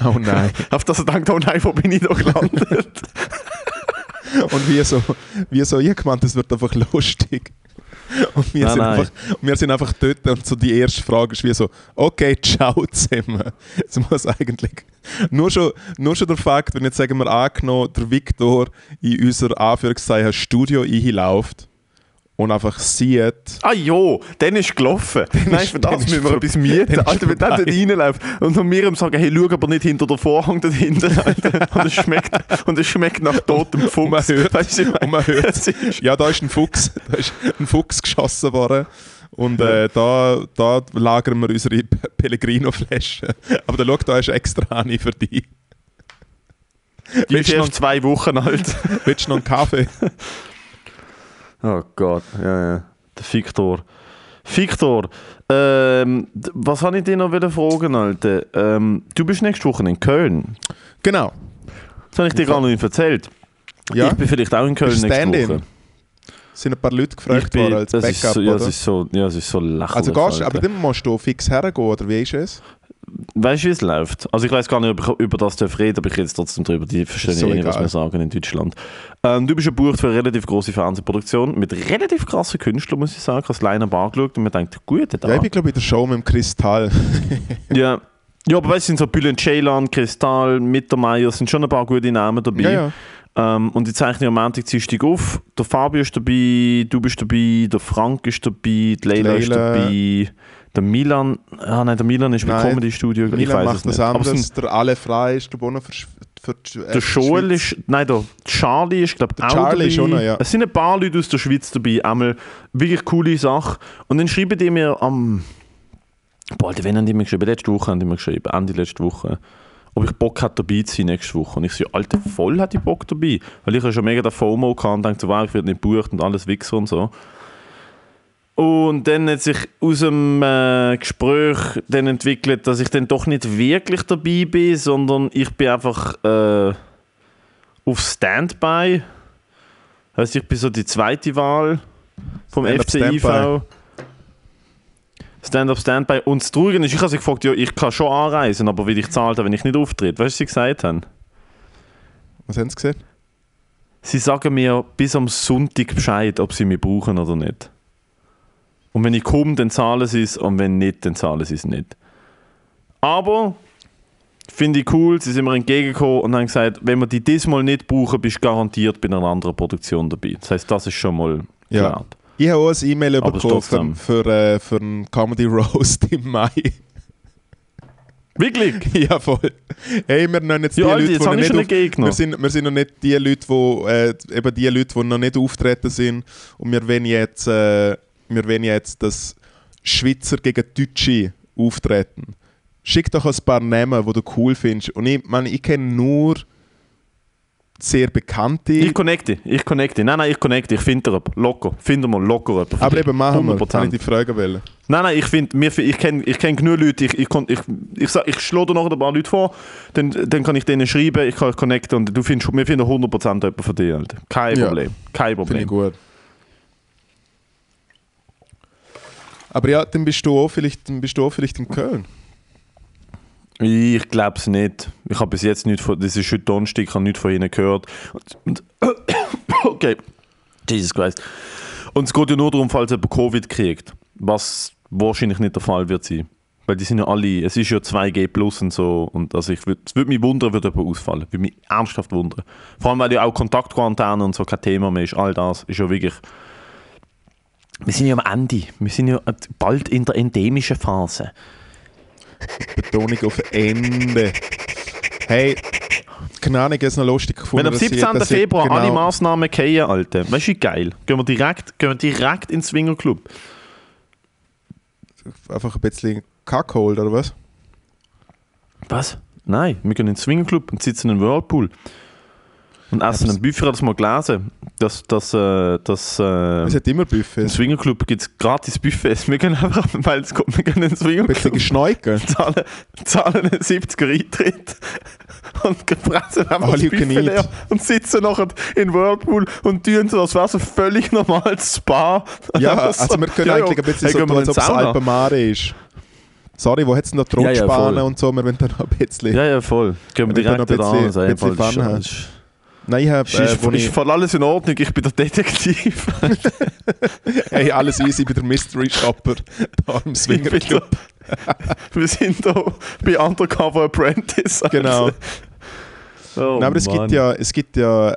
Oh nein. Auf das er denkt, oh nein, wo bin ich da gelandet? Und wie so, wie so ich gemeint, es wird einfach lustig. Und wir, Nein, sind nein. Einfach, wir sind einfach dort und so die erste Frage ist wie so, okay, ciao zusammen. Es muss eigentlich, nur schon, nur schon der Fakt, wenn jetzt sagen wir angenommen, der Viktor in unser Anführungszeichen Studio einläuft und einfach sieht, ah jo, dann ist gelaufen. Nein, für dann das ist müssen wir etwas mieten. dann ist Alter, wenn der dort reinläuft und von mir sagen, hey, schau aber nicht hinter der Vorhang dort hinten. Alter. Und es schmeckt, und es schmeckt nach totem Fuchs. Und man hört- Weißt du, man hört, ist- ja, da ist ein Fuchs, da ist ein Fuchs geschossen worden. Und äh, da, da lagern wir unsere Pellegrino-Flaschen. Aber da schau, da ist extra eine für dich. Die ist erst zwei Wochen alt. willst du noch einen Kaffee? Oh Gott, ja, ja. Der Victor. Victor, ähm, was habe ich dir noch wieder fragen, Alter? Ähm, du bist nächste Woche in Köln. Genau. Das habe ich dir gar noch nicht erzählt. Ja, Ich bin vielleicht auch in Köln nächste? Woche. Sind ein paar Leute gefragt bin, worden als das, Backup, ist so, ja, das oder? ist so, ja, das ist so lächerlich. Also gehst, aber dann musst du fix hergehen, oder wie ist es? Weißt du, wie es läuft? Also ich weiß gar nicht, ob ich über das darf reden, aber ich rede trotzdem drüber. Die verstehen so eh nicht, was wir sagen in Deutschland. Ähm, du bist gebucht für eine relativ große Fernsehproduktion mit relativ krassen Künstlern, muss ich sagen. Ich habe das Line-Up angeschaut und mir denkt, gut, da. Ja, ich bin glaube ich in der Show mit dem Kristall. Ja. Ja, aber weißt du, es sind so Bülent Ceylan, Kristall, Mittermeier, sind schon ein paar gute Namen dabei. ja, ja. Ähm, und die zeichnen am Montag, Dienstag auf. Der Fabio ist dabei, du bist dabei, der Frank ist dabei, die Leila, ist Leila. dabei, Der Milan, ah nein, der Milan ist bei Nein, Comedy Studio, ich weiß macht es das nicht. Aber anders. sind, Der Alle Frei ist ich, auch noch für, für die, äh, der die Joel ist, nein, der Charlie ist, glaube ich, Der auch Charlie dabei. ist auch noch, ja. Es sind ein paar Leute aus der Schweiz dabei, einmal wirklich coole Sache. Und dann schreiben die mir am, boah, Alter, wann haben die mir geschrieben? Letzte Woche haben die mir geschrieben, Ende letzte Woche. Ob ich Bock hatte, dabei zu sein nächste Woche. Und ich so, Alter, voll hatte ich Bock dabei. Weil ich ja schon mega der FOMO hatte und dachte, so, wow, ich werde nicht gebucht und alles Wichser und so. Und dann hat sich aus dem äh, Gespräch dann entwickelt, dass ich dann doch nicht wirklich dabei bin, sondern ich bin einfach äh, auf Standby. Heißt, ich bin so die zweite Wahl vom Stand-up FCIV. Stand-up Standby. Und das Traurige ist, ich habe sie gefragt, ja, ich kann schon anreisen, aber wie ich zahlt, wenn ich nicht auftrete. Weißt du, was sie gesagt haben? Was haben Sie gesehen? Sie sagen mir bis am Sonntag Bescheid, ob sie mich brauchen oder nicht. Und wenn ich komme, dann zahlen sie es und wenn nicht, dann zahlen sie es nicht. Aber finde ich cool, sie sind mir entgegengekommen und haben gesagt, wenn wir die diesmal nicht brauchen, bist du garantiert bei einer anderen Produktion dabei. Das heißt, das ist schon mal Ja. klar. Ich habe auch ein E-Mail bekommen für, äh, für einen Comedy Roast im Mai. Wirklich? ja, voll. Hey, wir nennen jetzt die Ja, Leute, jetzt die nicht auf, wir sind, wir sind noch nicht die Leute, die, äh, eben die Leute, die noch nicht auftreten sind. Und wir wollen jetzt, äh, wir wollen jetzt das Schweizer gegen Deutsche auftreten. Schick doch ein paar Namen, die du cool findest. Und ich meine, ich kenne nur sehr bekannte. Ich connecte, ich connecte. Nein, nein, ich connecte, ich finde jemanden. Locker. Finde mal locker jemanden. aber eben machen wir, 100%. kann ich die Frage wählen. Nein, nein, ich finde, ich kenne ich kenn genug Leute, ich, ich, ich, ich, ich schlage dir noch ein paar Leute vor, dann, dann kann ich denen schreiben, ich kann euch connecten und du findest, wir finden 100% jemanden von dir, Alter. Kein. Problem, kein Finde ich Problem. gut. Aber ja, dann bist du auch vielleicht, dann bist du auch vielleicht in Köln. Ich glaube es nicht. Ich habe bis jetzt nicht von, das ist heute Donnerstag, ich habe nichts von ihnen gehört. Und, okay, Jesus Christ. Und es geht ja nur darum, falls jemand Covid kriegt, was wahrscheinlich nicht der Fall wird sein. Weil die sind ja alle, es ist ja 2G plus und so. Und also ich würd, es würde mich wundern, würde jemand ausfallen. Würde mich ernsthaft wundern. Vor allem, weil ja auch Kontaktquarantäne und so kein Thema mehr ist. All das ist ja wirklich. Wir sind ja am Ende. Wir sind ja bald in der endemischen Phase. Betonung auf Ende. Hey, keine Ahnung, es noch lustig gefunden. Wenn am dass sie- 17. dass sie Februar genau, alle Massnahmen fallen, Alter. Weißt du, wie geil? Gehen wir direkt, gehen wir direkt ins Swingerclub. Einfach ein bisschen Kack holt, oder was? Was? Nein, wir gehen ins Swingerclub und sitzen im Whirlpool. Und essen aber ein Buffet, habe das mal gelesen. Dass, dass, äh, dass, äh, Es hat immer Im Buffets. Swingerclub gibt es gratis Buffets. Wir gehen einfach, weil es kommt, wir ins Ein bisschen Swingerclub, geschneuken. zahlen, zahlen einen 70er Eintritt und fressen einfach All das Buffet leer und sitzen nachher in Whirlpool und tun so, als wäre es ein völlig normales Spa. Ja, Einfach so, also wir können ja, eigentlich ein bisschen hey, so tun, als in ob es? Alpenmare ist. Sorry, wo hat es denn da Ja, ja, und so? Wir wollen da noch ein bisschen... Ja, ja, voll. Gehen wir können direkt noch da ein an bisschen- bisschen Fun haben. Nein, ich habe... Äh, ist, ist ich, voll alles in Ordnung, ich bin der Detektiv. hey, alles easy bei der Mystery Shopper da im Ich Swinger bin Club. wir sind da bei Undercover Apprentice. Alter. Genau. Oh, Nein, aber es Mann. gibt ja, es gibt ja,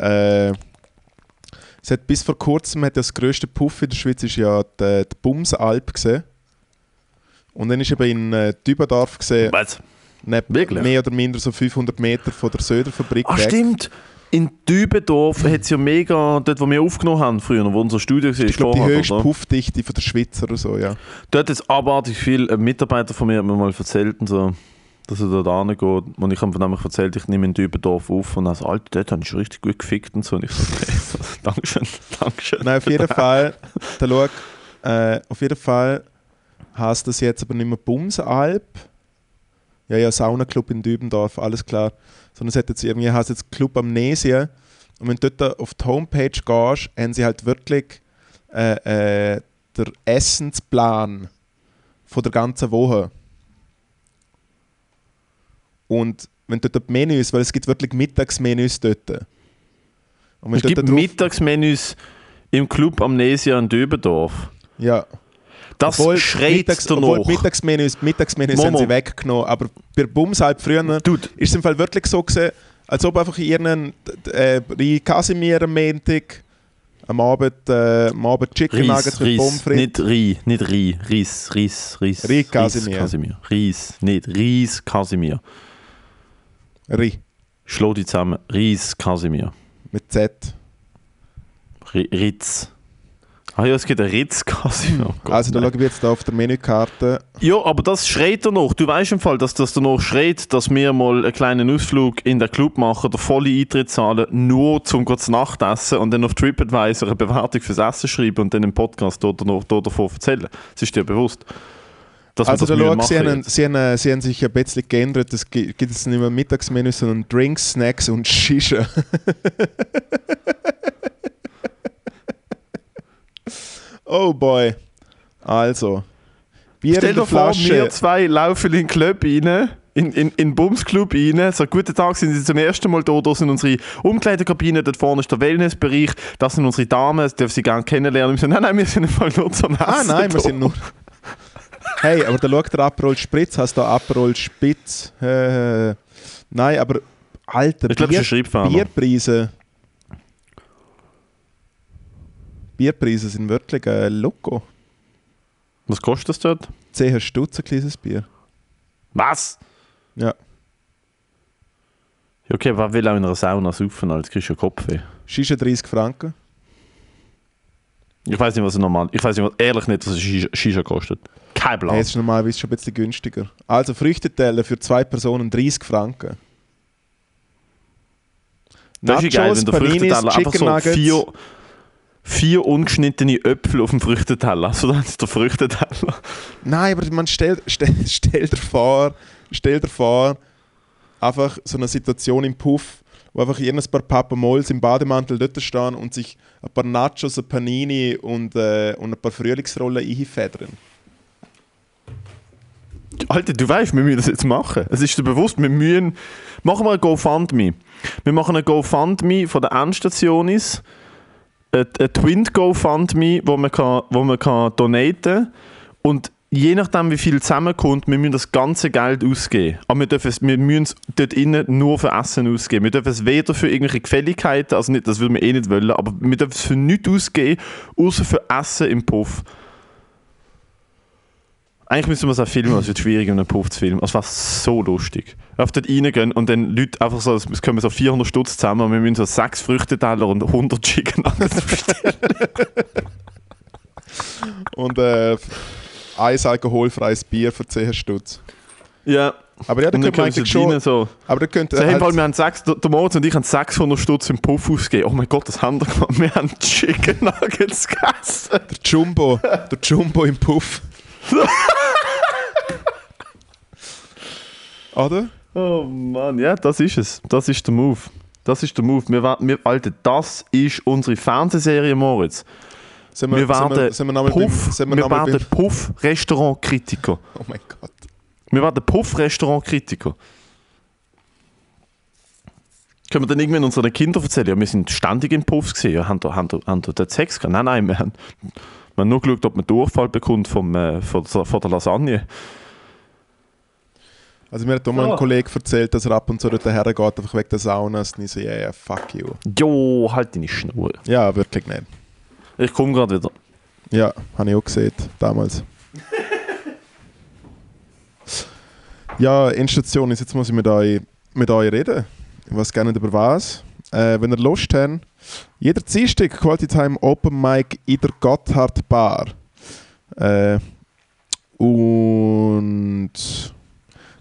äh, es hat bis vor kurzem hat das grösste Puff in der Schweiz ist ja die, die Bumsalp gesehen. Und dann ist eben in äh, Dübendorf gesehen, Was? neben, Wirklich? mehr oder minder so 500 Meter von der Söderfabrik Ah, weg. stimmt. In Dübendorf hat es ja mega, dort wo wir aufgenommen haben früher, wo unser Studio war, Ich glaube, die höchste oder? Puffdichte von der Schweiz oder so, ja. Dort ist abartig viel, ein Mitarbeiter von mir hat mir mal erzählt, und so, dass er dort hingeht. Und ich habe von nämlich erzählt, ich nehme in Dübendorf auf und er sagt, Alter, dort habe ich schon richtig gut gefickt und so. Und ich so, okay, Dankeschön, Dankeschön. Nein, auf jeden Fall, da schau, äh, auf jeden Fall heißt das jetzt aber nicht mehr Bumsalp. Ja, ja, Saunaclub in Dübendorf, alles klar. Sondern es hat jetzt irgendwie heißt jetzt Club Amnesia. Und wenn du dort auf die Homepage gehst, haben sie halt wirklich äh, äh, der Essensplan von der ganzen Woche. Und wenn du dort die Menüs, weil es gibt wirklich Mittagsmenüs dort. Und wenn Es gibt Mittagsmenüs im Club Amnesia in Dübendorf. Ja. Das Obwohl schreit Mittags, danach. obwohl die Mittagsmenüs, Mittagsmenüs haben Momo. sie weggenommen, aber bei Bumsalp früher Dude. ist es im Fall wirklich so gewesen, als ob einfach irgendein äh, Rie Casimir am Montag Am Abend, äh, am Abend Chicken Nuggets Reis, mit Pommes frites. nicht Rie, nicht Rie, Reis, Reis, Reis. Rie Casimir. Casimir. Reis, nicht Reis, Casimir. Ri. Schlau die zusammen. Reis, Casimir. Mit Z. Ri- Ritz. Ah ja, es gibt einen Ritz, Casimir. Oh Gott, also da schauen wir jetzt da auf der Menükarte. Ja, aber das schreit er noch. Du weißt im Fall, dass das danach schreit, dass wir mal einen kleinen Ausflug in den Club machen, der volle Eintritt zahlen, nur zum kurz Nachtessen und dann auf TripAdvisor eine Bewertung fürs Essen schreiben und dann im Podcast dort, dort, dort davon erzählen. Das ist dir bewusst. Also da schau, sie, haben, sie, haben, sie haben sich ein bisschen geändert. Es gi- gibt jetzt nicht mehr Mittagsmenü, sondern Drinks, Snacks und Shisha. oh boy. Also. Bier Stell dir vor, wir zwei laufen in den Club rein, in, in, in den Bumsclub rein. So, guten Tag, sind Sie zum ersten Mal da. Da sind unsere Umkleidekabinen, dort vorne ist der Wellnessbereich. Das sind unsere Damen, das dürfen Sie gerne kennenlernen. Wir sagen, nein, nein, wir sind Fall nur zum Essen Ah nein, wir da. sind nur... Hey, aber da schaut der Aperol Spritz, hast da Aperol Spitz. Äh, nein, aber Alter, Ich glaub, Schreibfehler. Bierpreise... Bierpreise sind wirklich äh, loco. Was kostet das dort? 10 Stutz ein kleines Bier. Was? Ja. Okay, wer will auch in einer Sauna saufen, als kriegst du Kopfweh. Shisha 30 Franken. Ich weiß nicht, was es normal Ich weiß nicht, was, ehrlich nicht, was Shisha, Shisha kostet. Kein Plan. Hey, jetzt ist normalerweise schon ein bisschen günstiger. Also Früchteteller für zwei Personen 30 Franken. das ist ja geil, wenn der Früchteteller einfach so vier, vier ungeschnittene Äpfel auf dem Früchteteller. Also dann ist der Früchteteller. Nein, aber man stellt stell, stell dir vor, stell dir vor, einfach so eine Situation im Puff, wo einfach ein paar Papa Mols im Bademantel dort stehen und sich ein paar Nachos, ein Panini und, äh, und ein paar Frühlingsrollen einfedern. Alter, du weißt, wir müssen das jetzt machen. Es ist dir bewusst, wir müssen. Machen wir ein GoFundMe. Wir machen ein GoFundMe von der Endstationis. Ein, ein Twin GoFundMe, wo man, kann, wo man kann donaten Und je nachdem, wie viel zusammenkommt, wir müssen das ganze Geld ausgeben. Aber wir, dürfen es, wir müssen es dort innen nur für Essen ausgeben. Wir dürfen es weder für irgendwelche Gefälligkeiten, also nicht, das würden wir eh nicht wollen, aber wir dürfen es für nichts ausgeben, außer für Essen im Puff. Eigentlich müssen wir es auch filmen, es wird schwierig, einen Puff zu filmen. Es war so lustig. Auf dort reingehen und dann Leute einfach so, es kommen so 400 Stutz zusammen und wir müssen so 6 Früchteteller und 100 Chicken Nuggets bestellen. Und äh, ein alkoholfreies Bier für 10 Stutz. ja. Aber ja, da könnte man eigentlich schon. so. Aber da könnte So, hey, halt, wir haben sechs, der Moritz und ich haben 600 Stutz im Puff ausgegeben. Oh mein Gott, das haben wir gemacht. Wir haben Chicken Nuggets gegessen. der Jumbo, der Jumbo im Puff. Oder? Oh Mann, ja, das ist es. Das ist der Move. Das ist der Move. Wir, wir, Alter, das ist unsere Fernsehserie, Moritz. Sind Wir sind werden sind wir beim, Puff, wir wir werden beim, Puff-Restaurant-Kritiker. Oh mein Gott. Wir werden Puff-Restaurant-Kritiker. Können wir dann irgendwann unseren Kindern erzählen, ja, wir sind ständig in Puffs gesehen, ja, haben da, haben da, haben da Sex gehabt? Nein, nein, wir haben, wir haben nur geschaut, ob man Durchfall bekommt vom, äh, von, der- von der Lasagne. Also mir hat auch mal ein Kollege erzählt, dass er ab und zu dort hergeht, einfach wegen der Saunas. Und ich so, yeah, yeah, fuck you. Jo, halt deine Schnur. Ja, wirklich nicht. Ich komme gerade wieder. Ja, habe ich auch gesehen, damals. ja, Endstation ist, jetzt muss ich mit euch, mit euch reden. Ich weiß gar nicht über was. Äh, wenn ihr Lust habt, jeder Dienstag Quality Time Open Mic in der Gotthard Bar. Äh, und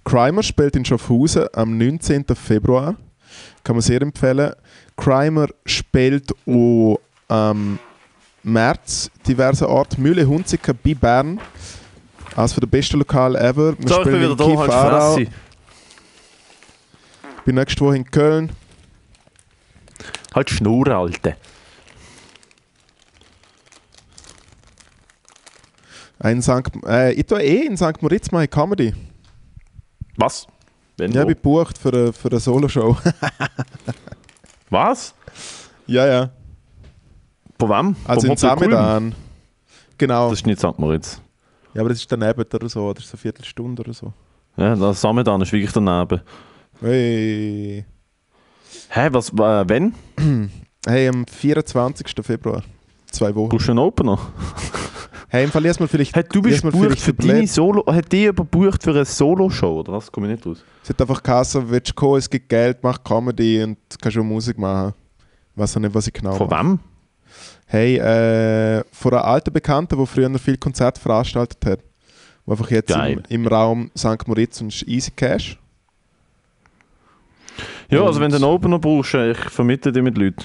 Crimer spielt in Schaffhausen am 19. Februar. Kann man sehr empfehlen. Crimer spielt auch am März diverse Orte. Mühle Hunziker bei Bern. Eines der besten Lokale ever. Wir So, ich bin spielen wieder da, halt. Bin nächste Woche in Köln. Halt Schnur, Alte. Ein St. Äh, ich tue eh in St. Moritz mal Comedy. Was? Wenn Ja, wo? ich bin gebucht für eine, für eine Solo-Show. Was? ja, ja. Von wem? Also Vom in? Samedan. Genau. Das ist nicht St. Moritz. Ja, aber das ist daneben oder so. Oder so eine Viertelstunde oder so. Ja, das Samedan ist wirklich daneben. Hey. Hä, was, äh, wenn? Hey, am 24. Februar. Zwei Wochen. Brauchst du einen Opener? Hey, im Fall lies mal vielleicht. Hey, du bist gebucht vielleicht für deine Solo... Hat die überbucht für eine Solo-Show, oder was? Komme ich nicht raus. Es hat einfach Kasse, willst du kommen, es gibt Geld, mach Comedy und kannst schon Musik machen. Weiß auch nicht, was ich genau Von mache. wem? Hey, äh, von einer alten Bekannten, die früher viel Konzerte veranstaltet hat. Die einfach jetzt im, im Raum St. Moritz und Easy Cash. Ja, also wenn du einen Opener brauchst, äh, ich vermittle dich mit Leuten.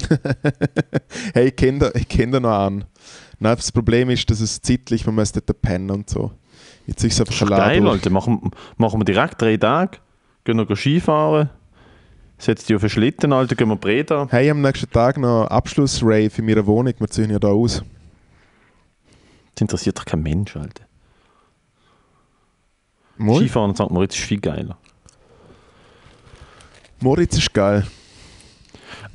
Hey, ich kenne kenn da noch an. Nein, das Problem ist, dass es zeitlich, man müsste dort pennen und so. Jetzt ist es einfach doch geil, Laden. Alter. Machen, machen wir direkt drei Tage. Gehen noch Skifahren. Setzen dich auf einen Schlitten, Alter. Gehen wir Breda. Hey, am nächsten Tag noch Abschlussrave in meiner Wohnung. Wir ziehen ja da aus. Das interessiert doch kein Mensch, Alter. Moritz, Skifahren in St. Moritz ist viel geiler. Moritz ist geil.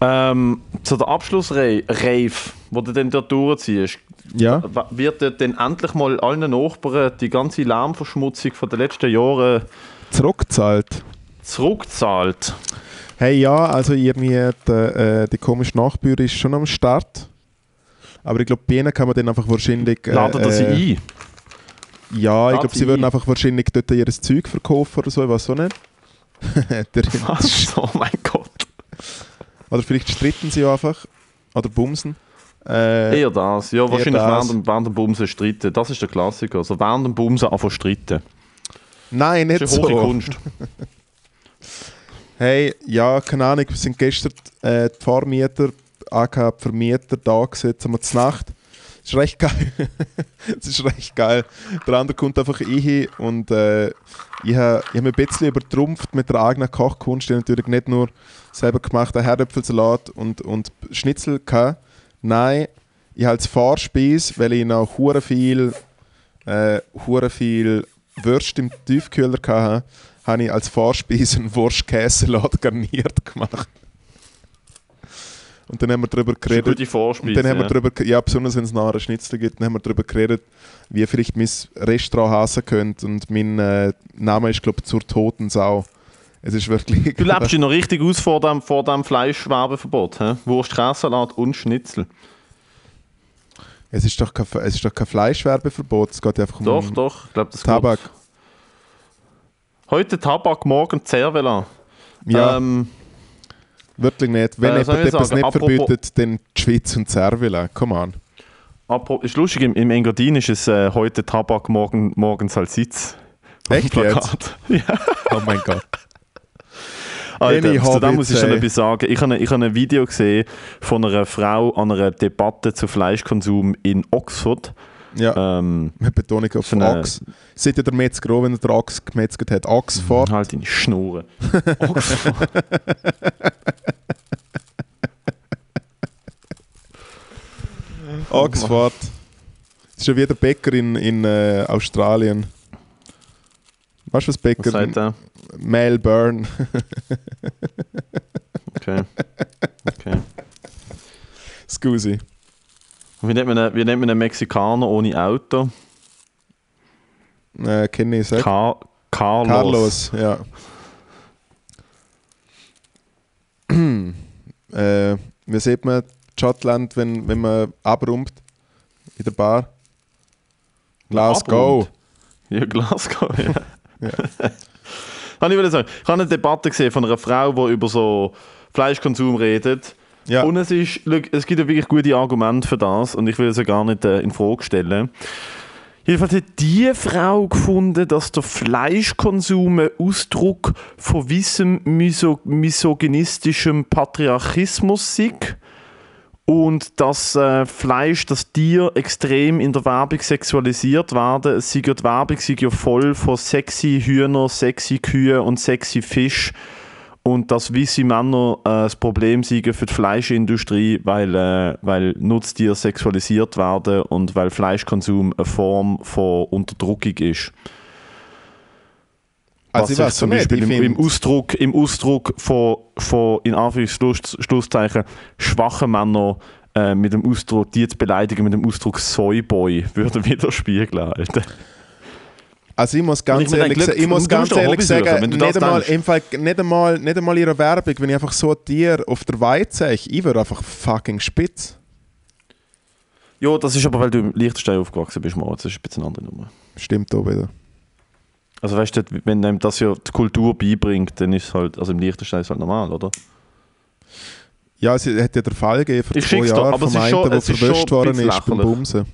Ähm, zu der Abschlussrave, wo du dann dort durchziehst, Ja. wird dann endlich mal allen Nachbarn die ganze Lärmverschmutzung von den letzten Jahren Zurückgezahlt. zurückgezahlt? Hey, ja, also irgendwie der, äh, die komische Nachbühr ist schon am Start. Aber ich glaube, bei ihnen kann man dann einfach wahrscheinlich. Äh, Laden das sie äh, ein? Ja, ich Laden glaube, sie sie würden ein. einfach wahrscheinlich dort ihr Zeug verkaufen oder so, ich weiß auch nicht. Der, Was? Oh mein Gott. oder vielleicht stritten sie einfach. Oder bumsen. Äh, Eher das. Ja, wahrscheinlich das. während während dem Bumsen streiten. Das ist der Klassiker. Also während dem Bumsen einfach streiten. nein, nicht Das ist eine hohe so. Kunst. Hey, ja, keine Ahnung, wir sind gestern äh, die Fahrmieter, die Vermieter da gesetzt, haben wir zur Nacht. Das ist recht geil. das ist recht geil. Der andere kommt einfach ein und äh, ich habe hab mich ein bisschen übertrumpft mit der eigenen Kochkunst. Ich habe natürlich nicht nur selber gemachten Herdöpfelsalat und, und Schnitzel gehabt. Nein, ich habe als Fahrspeis, weil ich noch hure viel, äh, viel Würste im Tiefkühler hatte, habe ich als Vorspeise einen Wurst-Käsesalat garniert gemacht. Und dann haben wir darüber Das ist eine geredet. gute Vorspeise. Und dann haben wir darüber, ja, besonders wenn es nachher einen Schnitzel gibt, dann haben wir darüber geredet, wie vielleicht mein Restaurant hassen könnt. Und mein äh, Name ist, glaube ich, zur toten Sau. Es ist wirklich. Du lebst dich noch richtig aus vor dem, vor dem Fleischwerbeverbot. He? Wurst, Käsesalat und Schnitzel. es, ist doch kein, es ist doch kein Fleischwerbeverbot, es geht einfach um Doch, doch. Ich glaube, das Tabak. Heute Tabak, morgen Cervela. Ja, Ähm, wirklich nicht. Wenn äh, jemand etwas sagen, nicht apropos- verbietet, dann die Schweiz und Cervela. Come on. apro- ist lustig, im, im Engadin ist es äh, heute Tabak, morgen, morgen Salsitz. Echt jetzt? Ja. Oh mein Gott. Alter, Any zu dem muss ich schon etwas sagen. Ich habe, ich habe ein Video gesehen von einer Frau an einer Debatte zu Fleischkonsum in Oxford. Ja, Ähm, mit Betonung auf so Ochs. Seid ihr der Metzger auch, wenn er den Ochs gemetzelt hat? Oxford. halt deine Schnurren. Oxford. Oxford. Das ist ja wie der Bäcker in, in äh, Australien. Weißt du, was Bäcker? Was sagt er? Melbourne. Okay. okay. Scusi. Wie nennt, man einen, wie nennt man einen Mexikaner ohne Auto? Äh, kenne ich, sag. Car Carlos. Carlos, ja. äh, wie sieht man Schottland, wenn, wenn man abrumpt in der Bar? Glasgow. Ja, Glasgow, ja. Kann ich sagen, ich habe eine Debatte gesehen von einer Frau, die über so Fleischkonsum redet. Ja. Und es, ist, schau, es gibt ja wirklich gute Argumente für das und ich will es ja gar nicht äh, in Frage stellen. Jedenfalls hat die Frau gefunden, dass der Fleischkonsum ein Ausdruck von wissem miso misogynistischem Patriarchismus sei und dass äh, Fleisch, das Tier extrem in der Werbung sexualisiert werden. Es ja, die Werbung sei ja voll von sexy Hühner, sexy Kühe und sexy Fisch und dass weisse Männer äh, das Problem seien für die Fleischindustrie, weil, äh, weil Nutztiere sexualisiert werden und weil Fleischkonsum eine Form von Unterdrückung ist. Also Was ich sich weiß zum nicht, Beispiel ich im, im, Ausdruck, im Ausdruck von, von in Anführungszeichen schwachen Männern äh, mit dem Ausdruck, die zu beleidigen mit dem Ausdruck Soyboy, würde widerspiegeln. Alter. Also ich muss ganz ich ehrlich, sagen- ich muss ganz ehrlich sagen, nicht einmal, Fall, nicht, einmal, nicht einmal ihre Werbung, wenn ich einfach so ein Tier auf der Weide sehe, ich würde einfach fucking spitz. Ja, das ist aber, weil du im Liechtenstein aufgewachsen bist, Moritz. Das ist ein bisschen eine andere Nummer. Stimmt auch wieder. Also weißt du, wenn einem das ja die Kultur beibringt, dann ist es halt, also im Liechtenstein ist es halt normal, oder? Ja, es hat ja der Fall gegeben vor Ich zwei Jahren aber vom einen, der ein worden ist beim. Bumsen.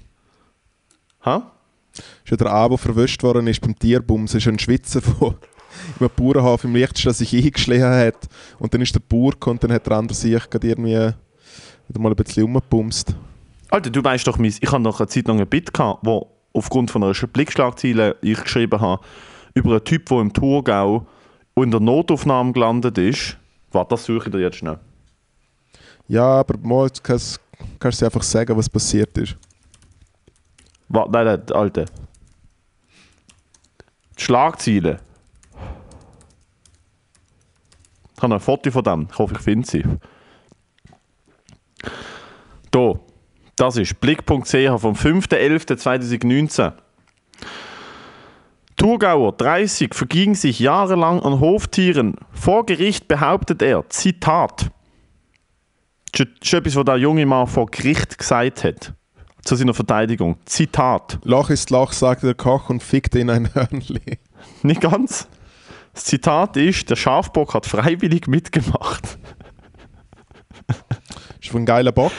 Ha? Ist ja der Abo verwöscht worden ist beim Tierbums. ist ein Schweizer, der im Bauernhof im Lichtstein sich eingeschlichen hat. Und dann ist der Bauer gekommen und dann hat der andere sich gerade irgendwie wieder mal ein bisschen umgebumst. Alter, du weißt doch, ich habe noch eine Zeit lang ein Bit gehabt, wo aufgrund von einer Blickschlagzeile ich geschrieben habe, über einen Typ, der im Thurgau in der Notaufnahme gelandet ist. Warte, das suche ich dir jetzt schnell. Ja, aber mal kannst kannst du einfach sagen, was passiert ist. Warte, nein, nein, Alter. Die Schlagzeile. Ich habe ein Foto von dem. Ich hoffe, ich finde sie. Hier. Das ist blick.ch vom 5.11.2019. Thurgauer, 30, verging sich jahrelang an Hoftieren. Vor Gericht behauptet er, Zitat. Das ist etwas, was der junge Mann vor Gericht gesagt hat. Zu seiner Verteidigung. Zitat. Lach ist Lach, sagte der Koch und fickte in ein Hörnli. Nicht ganz. Das Zitat ist, der Schafbock hat freiwillig mitgemacht. Ist ein geiler Bock.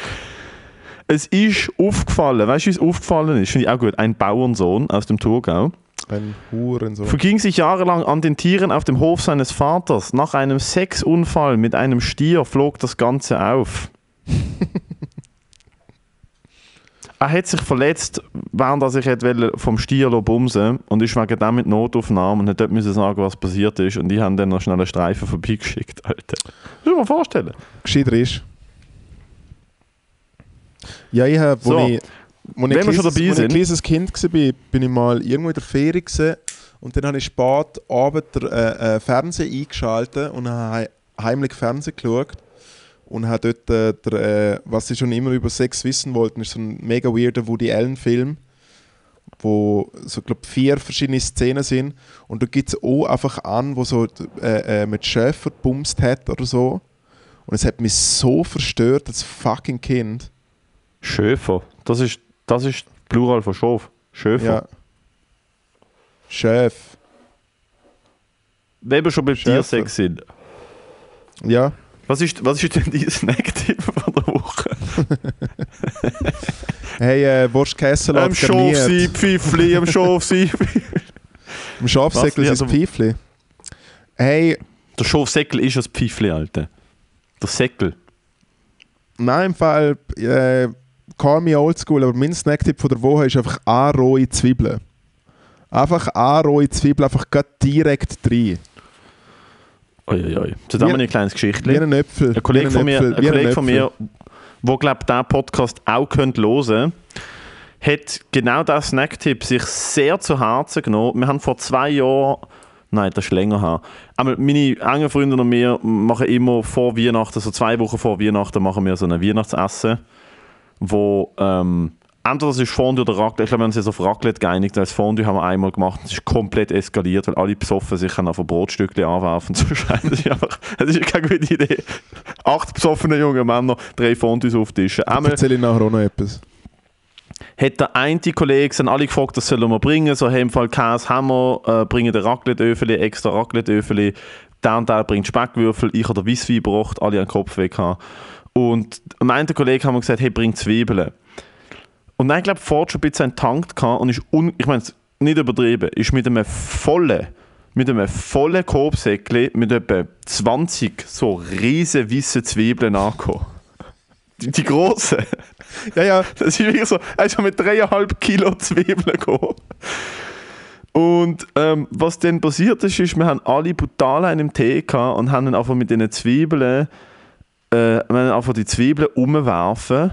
Es ist aufgefallen, weißt du, wie es aufgefallen ist? Finde ich auch gut. Ein Bauernsohn aus dem Thurgau Ein Hurensohn. verging sich jahrelang an den Tieren auf dem Hof seines Vaters. Nach einem Sexunfall mit einem Stier flog das Ganze auf. er hat sich verletzt, während er sich vom Stier bumsen und ist wegen dem mit Notaufnahme und hat dort müssen sagen, was passiert ist. Und die haben dann noch schnell einen Streifen vorbeigeschickt, Alter. Muss ich mir vorstellen. Gescheiter ist. Ja, ich habe, wo So. ich, wo ich Wenn wir schon kleines- ich ein kleines Kind war, bin ich mal irgendwo in der Ferie gewesen, und dann habe ich spät abend der äh, äh, Fernseher eingeschaltet und habe hei- heimlich Fernsehen geschaut und habe dort, äh, der, äh, was ich schon immer über Sex wissen wollte, ist so ein mega weirder Woody Allen Film, wo so glaub, vier verschiedene Szenen sind und da gibt es auch einfach an, wo so äh, äh, mit Schäfer bumst hat oder so und es hat mich so verstört als fucking Kind. Schöfer. Das ist, das ist Plural von Schof. Schöfer. Ja. Chef. Wenn wir schon beim. Tiersex sind. Ja. Was ist, was ist denn dein Snacktipp von der Woche? Hey, äh, Wurstkäselat Am Schafsi, Pfiffli, am Schafsi. Im Schafsäckel Was? ist Ja, es Pfeifli. Hey, Der Schafsäckel ist ein Pfiffli, Alter. Der Säckel. nein, im Fall, äh, call me oldschool, aber mein Snacktipp von der Woche ist einfach eine rohe Zwiebeln. Einfach eine rohe Zwiebel, einfach direkt rein. Uiuiui. Zu dem Wie- ein kleines Wie Geschichtchen. ein Äpfel. Ein Kollege wie von mir, ein wie Kollege von mir, wo glaubt diesen Podcast auch könnt hören, hat genau diesen Snacktipp sich sehr zu Herzen genommen. Wir haben vor zwei Jahren, nein, das ist länger her, aber meine engen Freunde und wir machen immer vor Weihnachten, so zwei Wochen vor Weihnachten, machen wir so ein Weihnachtsessen, wo ähm, entweder das ist Fondue oder Raclette. Ich glaube, wir haben uns jetzt auf Raclette geeinigt, das Fondue haben wir einmal gemacht. Es ist komplett eskaliert, weil alle besoffen sich auf ein Brotstückchen anwerfen. So das ist einfach, das ist keine gute Idee. Acht besoffene junge Männer, drei Fondues auftischen. Einmal Erzähle ich nachher auch noch etwas. hat der eine Kollege, sind alle gefragt, das sollen wir bringen. So, hey, im Fall Käse haben wir, äh, bringen den Raclette-Öfeli, extra Raclette-Öfeli. Der und der bringt Speckwürfel, ich habe den Weisswein gebracht, alle einen Kopf weg haben. Und am einen Kollege haben wir gesagt, hey, bring Zwiebeln. Und dann, ich glaube, vorher schon ein bisschen gehabt und ist, un ich meine, nicht übertrieben, ist mit einem vollen, mit einem vollen Korbsäckchen mit etwa 20 so riesen weißen Zwiebeln angekommen. Die, die grossen. Ja, ja. Das ist wirklich so, er ist mit dreieinhalb Kilo Zwiebeln gekommen. Und ähm, was dann passiert ist, ist, wir haben alle brutal einen Tee gehabt und haben dann einfach mit diesen Zwiebeln, äh, wir haben einfach die Zwiebeln umwerfen.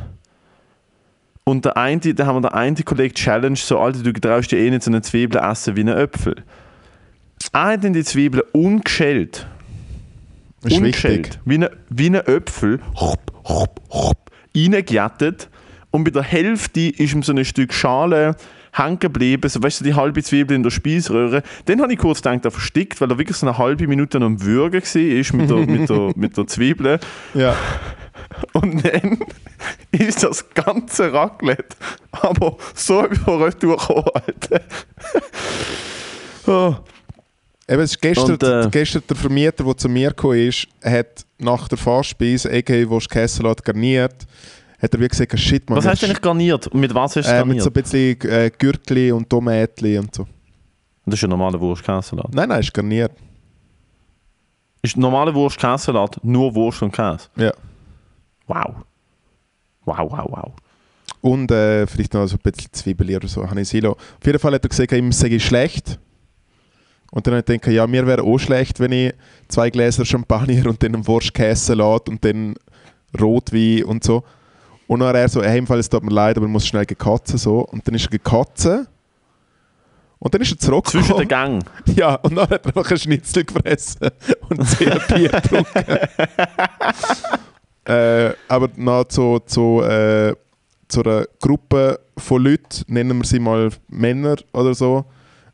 Und der eine, dann haben wir den einen Kollegen Challenge, so, Alter, du traust dir eh nicht so eine Zwiebel essen wie einen Äpfel. Er hat dann die Zwiebeln ungeschält ungeschält, wie ein wie eine Äpfel, hopp, hopp, hopp, reingejettet und bei der Hälfte ist ihm so ein Stück Schale, hängen geblieben, so, weißt du, die halbe Zwiebel in der Speiseröhre. Dann habe ich kurz gedacht, er verstickt, weil er wirklich so eine halbe Minute am Würgen war mit der, mit, der, mit der Zwiebel. Ja. Und dann ist das ganze Raclette aber so über Retour gekommen, Alter. oh. Eben, es ist gestern, Und, äh, gestern der Vermieter, der zu mir gekommen ist, hat nach der Fahrspeise, a.k.a. wo Kesselat garniert, hat er wie gesagt, shit, man. Was heißt eigentlich garniert? Und mit was hast du äh, garniert? Mit so ein bisschen äh, Gürtli und Tomatli und so. das ist ein normaler Wurst-Käsesalat. Nein, nein, ist garniert. Ist ein normaler Wurst-Käsesalat nur Wurst und Käse? Ja. Wow. Wow, wow, wow. Und äh, vielleicht noch so ein bisschen Zwiebeln oder so. Habe ich Silo. Auf jeden Fall hat er gesagt, ihm sei schlecht. Und dann habe ich gedacht, ja, mir wäre auch schlecht, wenn ich zwei Gläser Champagner und dann einen Wurstkäsesalat und dann Rotwein und so. Und dann hat er so, hey, im Fall, es tut mir leid, aber ich muss schnell gekotzen so. Und dann ist er gekotzen. Und dann ist er zurückgekommen. Zwischen den Gängen. Ja, und dann hat er einfach ein Schnitzel gefressen und sehr Bier getrunken. äh, aber noch zu, zu, äh, zu einer Gruppe von Leuten, nennen wir sie mal Männer oder so,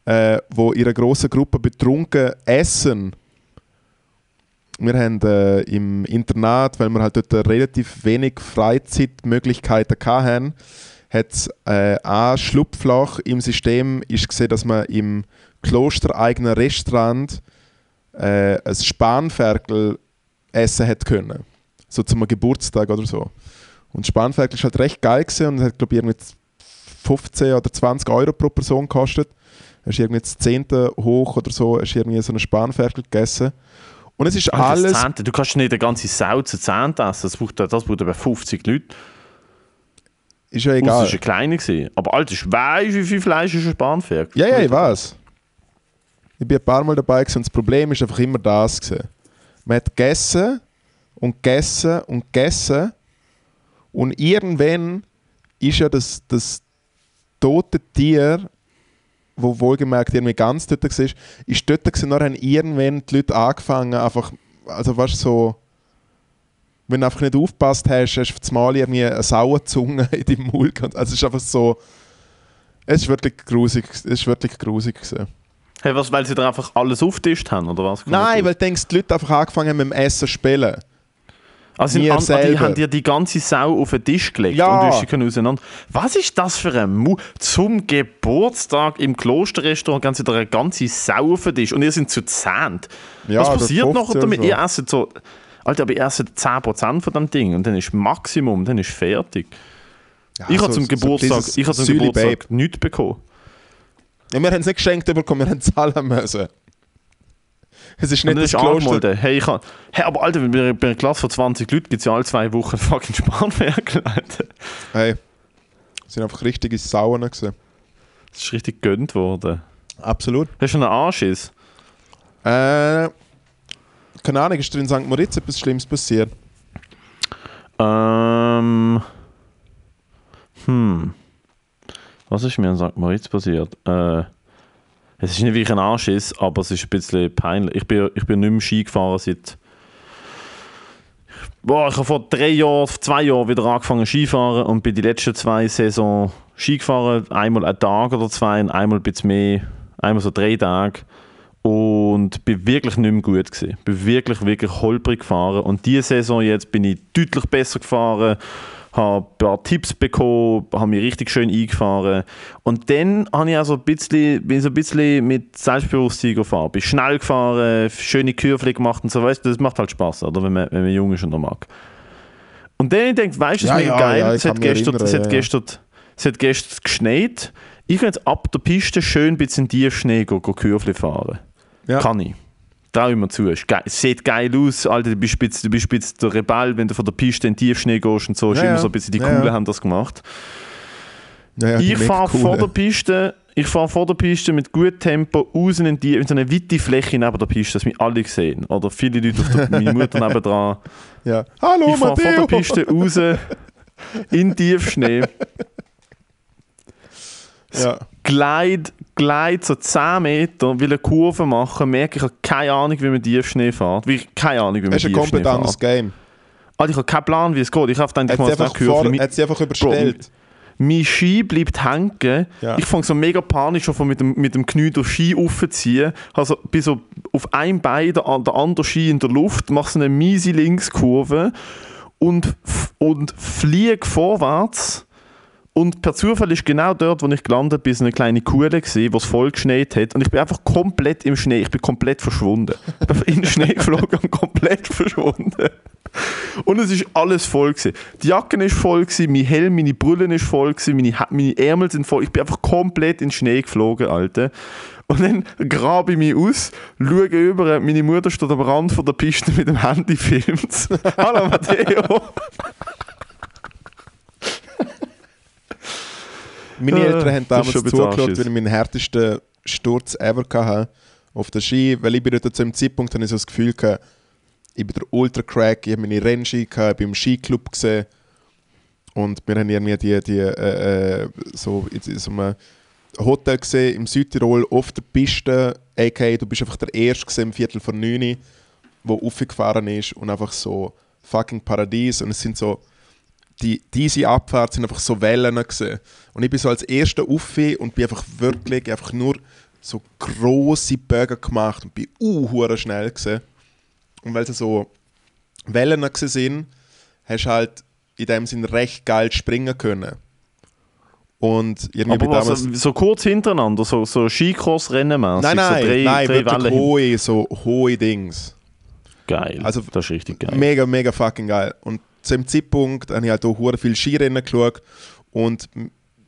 äh, wo in einer grossen Gruppe betrunken essen. Wir haben äh, im Internat, weil wir halt dort relativ wenig Freizeitmöglichkeiten hatten, hat es äh, ein Schlupfloch im System ist gesehen, dass man im klostereigenen Restaurant äh, ein Spanferkel essen hätte können. So zum Geburtstag oder so. Und Spanferkel ist halt recht geil gewesen und hat, glaube ich, irgendwie 15 oder 20 Euro pro Person gekostet. Hast irgendwie das 10. hoch oder so, hast irgendwie so einen Spanferkel gegessen. Und es ist das alles. Zehnte. Du kannst nicht eine ganze Sau zu Zehnt essen. Das braucht, das braucht etwa 50 Leute. Ist ja Egal. Das war ein kleiner. gewesen. Aber Alter, ich weiss, wie viel Fleisch ist ein Spanferkel? Ja, ja, ich weiß. Ich bin ein paar Mal dabei gewesen und das Problem ist einfach immer das gewesen. Man hat gegessen und gegessen und gegessen und irgendwann ist ja das, das tote Tier, wo wohlgemerkt irgendwie ganz dort war, ist dort gewesen, dann haben irgendwann die Leute angefangen einfach, also weißt so wenn du einfach nicht aufgepasst hast, hast du auf das Mal irgendwie eine Sauenzunge in deinem Mund. Also es ist einfach so, es ist wirklich grusig, es ist wirklich grusig gewesen. Hey, was, weil sie da einfach alles auftischt haben, oder was? Nein, weil du denkst, die Leute einfach angefangen haben mit dem Essen zu spielen. Also wir an, die haben dir die ganze Sau auf den Tisch gelegt Ja. und du hast sie können auseinander. Was ist das für ein Mu? Zum Geburtstag im Klosterrestaurant gehen sie dir eine ganze Sau auf den Tisch und ihr sind zu zehnt. Ja, Was passiert 50 nachher damit? so. Ihr esset so... Alter, aber ihr esset 10% von dem Ding und dann ist Maximum, dann ist fertig. ich habe so- zum so Geburtstag, ich habe zum Geburtstag Babe. nichts bekommen. Ja, wir haben es nicht geschenkt bekommen, wir haben zahlen müssen. Es ist Und nicht dann das Kloster. Hey, ich kann, hey, aber Alter, bei, bei einer Klasse von 20 Leuten gibt es ja alle zwei Wochen fucking Spanferkel, Alter. Hey, es sind einfach richtige Sauen gewesen. Das ist richtig gönnt worden. Absolut. Hast du einen Anschiss? Äh, keine Ahnung, ist dir in St. Moritz etwas Schlimmes passiert? Ähm. Hm. Was ist mir in St. Moritz passiert? Äh, es ist nicht wirklich ein Anschiss, aber es ist ein bisschen peinlich. Ich bin, ich bin nicht mehr Ski gefahren seit. Boah, ich habe vor drei Jahren, zwei Jahren wieder angefangen Skifahren und bin die letzten zwei Saison Ski gefahren. Einmal einen Tag oder zwei und einmal ein bisschen mehr, einmal so drei Tage. Und bin wirklich nicht mehr gut gewesen. Bin wirklich, wirklich holprig gefahren. Und diese Saison jetzt bin ich deutlich besser gefahren, habe ein paar Tipps bekommen, habe mich richtig schön eingefahren. Und dann habe ich also ein bisschen, bin ich so ein bisschen mit Selbstbewusstsein gefahren. Bin schnell gefahren, schöne Kurven gemacht und so. Weißt du, das macht halt Spaß, oder? Wenn, man, wenn man jung ist und noch mag. Und dann denke ich, weißt du, das Ja, ist mega ja, geil. ja, es, hat gestern, erinnern, es, hat gestern, es hat gestern geschneit. Ich kann jetzt ab der Piste schön ein bisschen Tiefschnee Kurven fahren. Kann ich. Trau ich mir zu. Es sieht geil aus, Alter. Du bist, jetzt- du bist jetzt der Rebell, wenn du von der Piste in den Tiefschnee gehst und so. Ist Ja, immer so ein bisschen die ja. haben das gemacht. Ich fahre vor der Piste. Ich fahre vor der Piste mit gutem Tempo raus in, die, in so eine weite Fläche neben der Piste, dass mich alle sehen. Oder viele Leute auf der, meine Mutter nebendran. Ja. Hallo, ich fahre vor der! Piste raus in Tiefschnee. Ja. Gleit, gleit so 10 Meter, will eine Kurve machen, merke, ich habe keine Ahnung, wie man Tiefschnee fährt. Wie, keine Ahnung, wie man Das ist ein Tiefschnee komplett anderes fährt. Game. Alter, ich habe keinen Plan, wie es geht. Ich habe ich muss einfach eine Kurve hat sie einfach überstellt. mein Ski bleibt hängen. Ja. Ich fange so mega panisch an, mit dem, mit dem Knie durch Ski aufzuziehen. Also bin so auf einem Bein, der, der andere Ski in der Luft, mache so eine miese Linkskurve und, und fliege vorwärts. Und per Zufall ist genau dort, wo ich gelandet bin, eine kleine Kuhle gesehen, wo es voll geschneit hat. Und ich bin einfach komplett im Schnee. Ich bin komplett verschwunden. Ich bin in den Schnee geflogen und komplett verschwunden. Und es ist alles voll gewesen. Die Jacke ist voll gewesen, mein Helm, meine Brille ist voll gewesen, meine, meine Ärmel sind voll. Ich bin einfach komplett in den Schnee geflogen, Alter. Und dann grabe ich mich aus, schaue über, meine Mutter steht am Rand von der Piste mit dem Handy filmt. Hallo Matteo. Meine Äh, Eltern haben damals zugeschaut, wenn ich meinen härtesten Sturz ever hatte auf der Ski, weil ich bin dort zu dem Zeitpunkt hatte ich so das Gefühl gehabt, ich bin der Ultra-Crack, ich habe meine Rennski gehabt, ich bin im Skiclub gesehen und wir haben irgendwie die, die äh, äh, so in so einem Hotel gesehen im Südtirol auf der Piste, aka du bist einfach der Erste gewesen, im Viertel vor neun, der aufgefahren ist und einfach so fucking Paradies und es sind so die, diese Abfahrt sind einfach so Wellen gewesen. Und ich bin so als erster auf und bin einfach wirklich einfach nur so grosse Bögen gemacht und bin uh, schnell gewesen. Und weil es so Wellen sind, hast du halt in dem Sinn recht geil springen können. Und irgendwie Aber was, damals... so kurz hintereinander, so, so Skicross-Rennen Nein, nein, so drei, nein, drei wirklich hohe, so hohe Dings. Geil, Also- das ist richtig geil. Mega, mega fucking geil. Und zu dem Zeitpunkt habe ich halt auch hure viel Skirennen geschaut und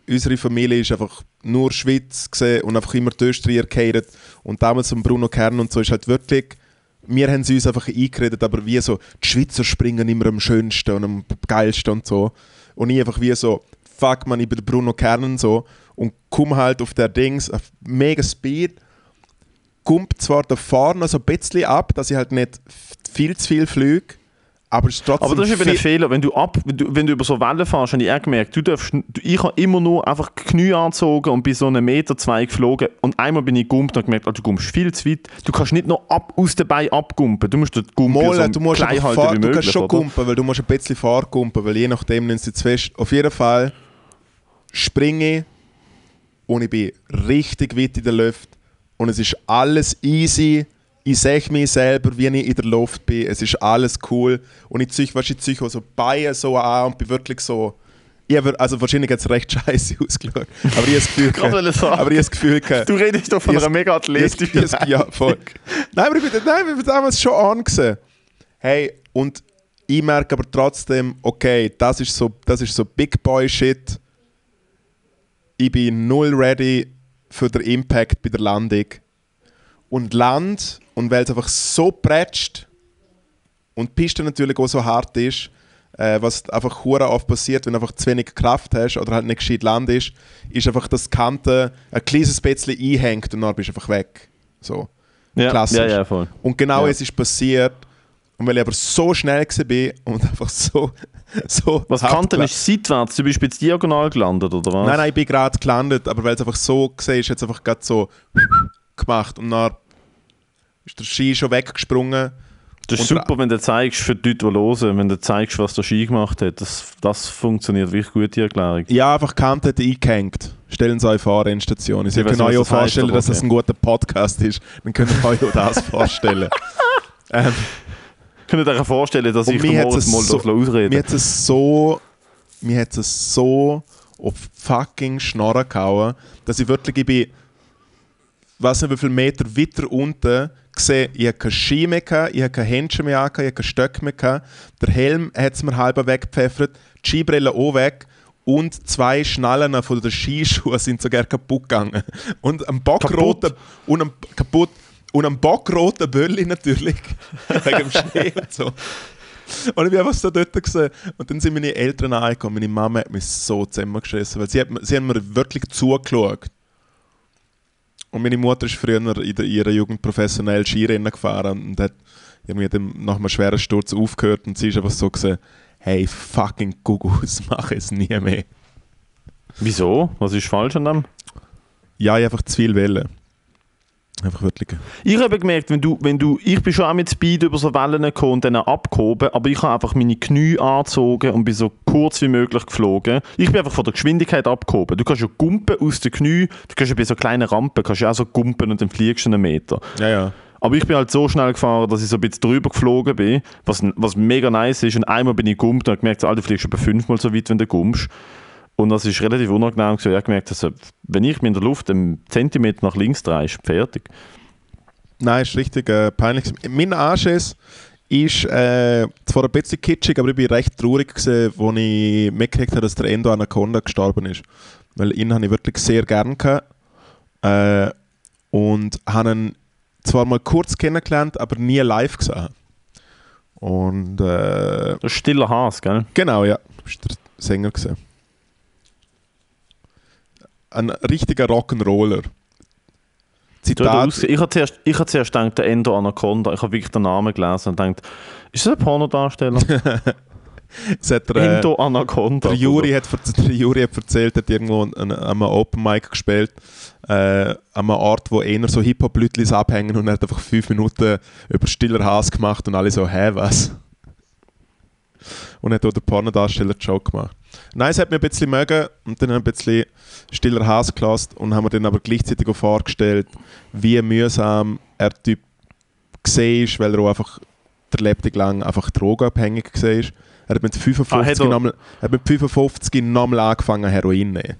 unsere Familie ist einfach nur Schweiz und einfach immer die Österreicher gehatet. Und damals um Bruno Kern und so ist halt wirklich, wir haben sie uns einfach eingeredet, aber wie so, die Schweizer springen immer am schönsten und am geilsten und so. Und ich einfach wie so, fuck man, ich bin Bruno Kern und so und komme halt auf der Dings, auf mega Speed kommt zwar da vorne so ein bisschen ab, dass ich halt nicht viel zu viel fliege, aber es ist trotzdem Aber das ist eben ein Fehler, wenn du, ab, wenn, du, wenn du über so Wellen fährst, habe ich auch gemerkt, du darfst, du, ich habe immer nur einfach die Knie angezogen und bin so einen Meter, zwei geflogen und einmal bin ich gumpt und habe gemerkt, oh, du gumpst viel zu weit. Du kannst nicht noch ab, aus den Beinen abgumpen, du musst den Gumpen Mal, so du musst klein halten fahr, wie du möglich. kannst schon oder? gumpen, weil du musst ein bisschen fahrgumpen, weil je nachdem nimmst du zu fest. Auf jeden Fall springe ich und ich bin richtig weit in der Luft und es ist alles easy. Ich sehe mich selber, wie ich in der Luft bin. Es ist alles cool und ich ziehe, weißt, du, ich ziehe auch so Beine so an und bin wirklich so... Ich habe, also wahrscheinlich hat es recht scheiße ausgeschaut, aber ich habe das Gefühl, aber ich habe das Gefühl, gehabt- Du redest doch von einer mega ich- Ja, voll. Nein, aber ich bin, nein, ich bin damals schon angesehen. Hey, und ich merke aber trotzdem, okay, das ist so, das ist so Big Boy Shit. Ich bin null ready für den Impact bei der Landung. Und Land, und weil es einfach so prätscht und die Piste natürlich auch so hart ist, äh, was einfach hure oft passiert, wenn du einfach zu wenig Kraft hast oder halt nicht gescheit Land ist, ist einfach, dass die Kante ein kleines bisschen einhängt und dann bist du einfach weg. So. ja, klassisch. ja, ja, voll. Und genau Ja. es ist passiert. Und weil ich aber so schnell war und einfach so. so Was Kanten gela- ist seitwärts, du bist jetzt diagonal gelandet, oder was? Nein, nein, ich bin gerade gelandet, aber weil es einfach so gesehen ist, es einfach gerade so gemacht. Und dann ist der Ski schon weggesprungen. Das ist super, wenn du zeigst für die Leute, die hören, wenn du zeigst, was der Ski gemacht hat. Das, das funktioniert wirklich gut, die Erklärung. Ja, einfach die Kante hat eingehängt. Stellen Sie euch vor, Endstation. Sie können euch auch vorstellen, dass das ein guter Podcast ist. Dann könnt ihr euch auch das vorstellen. ähm, Könnt ihr euch vorstellen, dass ich mir Moritz es mal so- so, ausreden Mir hat es so, mir hat es so auf fucking Schnorren gehauen, dass ich wirklich, ich bin, weiß nicht wie viele Meter weiter unten gesehen, ich hatte keine Ski mehr, gehabt, ich hatte keine Händchen mehr, gehabt, ich hatte keinen Stock mehr. Gehabt. Der Helm hat es mir halb weggepfeffert, die Skibrille auch weg und zwei Schnallen von den Skischuhen sind sogar kaputt gegangen. Und am bockroten, und am, kaputt, und am bockroten Bölli natürlich, wegen dem Schnee und so. Und ich bin einfach so dort gesehen. Und dann sind meine Eltern angekommen. Meine Mama hat mich so zusammengeschissen, weil sie, hat, mir- sie haben mir wirklich zugeschaut. Und meine Mutter ist früher in ihrer Jugend professionell Skirennen gefahren und hat irgendwie dann nach einem schweren Sturz aufgehört und sie ist einfach so gesehen, hey fucking Gugus, mach es nie mehr. Wieso? Was ist falsch an dem? Ja, ich einfach zu viel Wellen. Einfach wirklich. Ich habe gemerkt, wenn du, wenn du, ich bin schon auch mit Speed über so Wellen gekommen und dann abgehoben, aber ich habe einfach meine Knie angezogen und bin so kurz wie möglich geflogen. Ich bin einfach von der Geschwindigkeit abgehoben. Du kannst ja gumpen aus den Knie, du kannst ja bei so kleinen Rampen, kannst ja auch so gumpen und dann fliegst du einen Meter. Ja, ja. Aber ich bin halt so schnell gefahren, dass ich so ein bisschen drüber geflogen bin, was, was mega nice ist. Und einmal bin ich gumpt und habe gemerkt, so, Alter, du fliegst etwa fünfmal so weit, wenn du gumpst. Und das ist relativ unangenehm. gewesen. Ich habe gemerkt, dass, wenn ich mich in der Luft einen Zentimeter nach links drehe, ist fertig. Nein, ist richtig äh, peinlich. Mein Anschiss ist äh, zwar ein bisschen kitschig, aber ich bin recht traurig als ich mitgekriegt habe, dass der Endo Anaconda gestorben ist. Weil ihn habe ich wirklich sehr gern gehabt. Äh, und habe ihn zwar mal kurz kennengelernt, aber nie live gesehen. Und äh, Das ist stiller Has, gell? genau, ja, das war der Sänger. Gewesen. Ein richtiger Rock'n'Roller. Zitat. ich habe zuerst, ich habe zuerst gedacht, der Endo Anaconda. Ich habe wirklich den Namen gelesen und gedacht, ist das ein Pornodarsteller? Es hat der, äh, Endo Anaconda. Der Juri, hat, der Juri hat erzählt, er hat irgendwo an, an einem Open Mic gespielt, äh, an einem Ort, wo eher so Hip-Hop-Lütlis abhängen und er hat einfach fünf Minuten über Stiller Haas gemacht und alle so, hä, was? Und hat auch der Pornodarsteller den Joke gemacht. Nein, es hat mir ein bisschen mögen und dann haben wir ein bisschen Stiller Haas gelassen und haben mir dann aber gleichzeitig auch vorgestellt, wie mühsam er Typ gesehen ist, weil er auch einfach der Lebtag lang einfach drogenabhängig ist. Er hat mit 55 Ah, nochmal, mit 55 nochmal angefangen Heroin zu nehmen.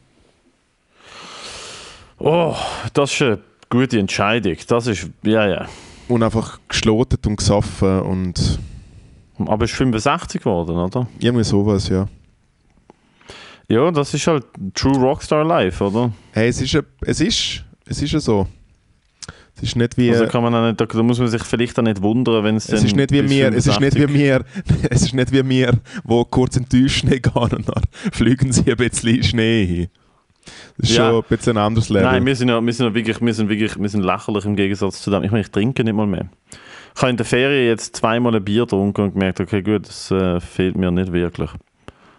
Oh, das ist eine gute Entscheidung. Das ist, ja, ja. Und einfach geschlotet und gesoffen und Aber ist 65 geworden, oder? irgendwie sowas, ja. Ja, das ist halt True Rockstar Life, oder? Hey, es ist, es ist, es ist ja so. Es ist nicht wie, Also kann man auch nicht, da, muss man sich vielleicht auch nicht wundern, wenn es es ist nicht wie mir, es ist nicht wie 65 mir, es ist nicht wie mir, wo kurz in den Tiefschnee gehen und dann fliegen sie ein bisschen Schnee hin. Das ist Ja. schon ein bisschen ein anderes Level. Nein, wir sind ja, wir sind ja wirklich, wir sind wirklich, wir sind lächerlich im Gegensatz zu dem. Ich meine, ich trinke nicht mal mehr. Ich habe in der Ferien jetzt zweimal ein Bier getrunken und gemerkt, okay, gut, das äh, fehlt mir nicht wirklich.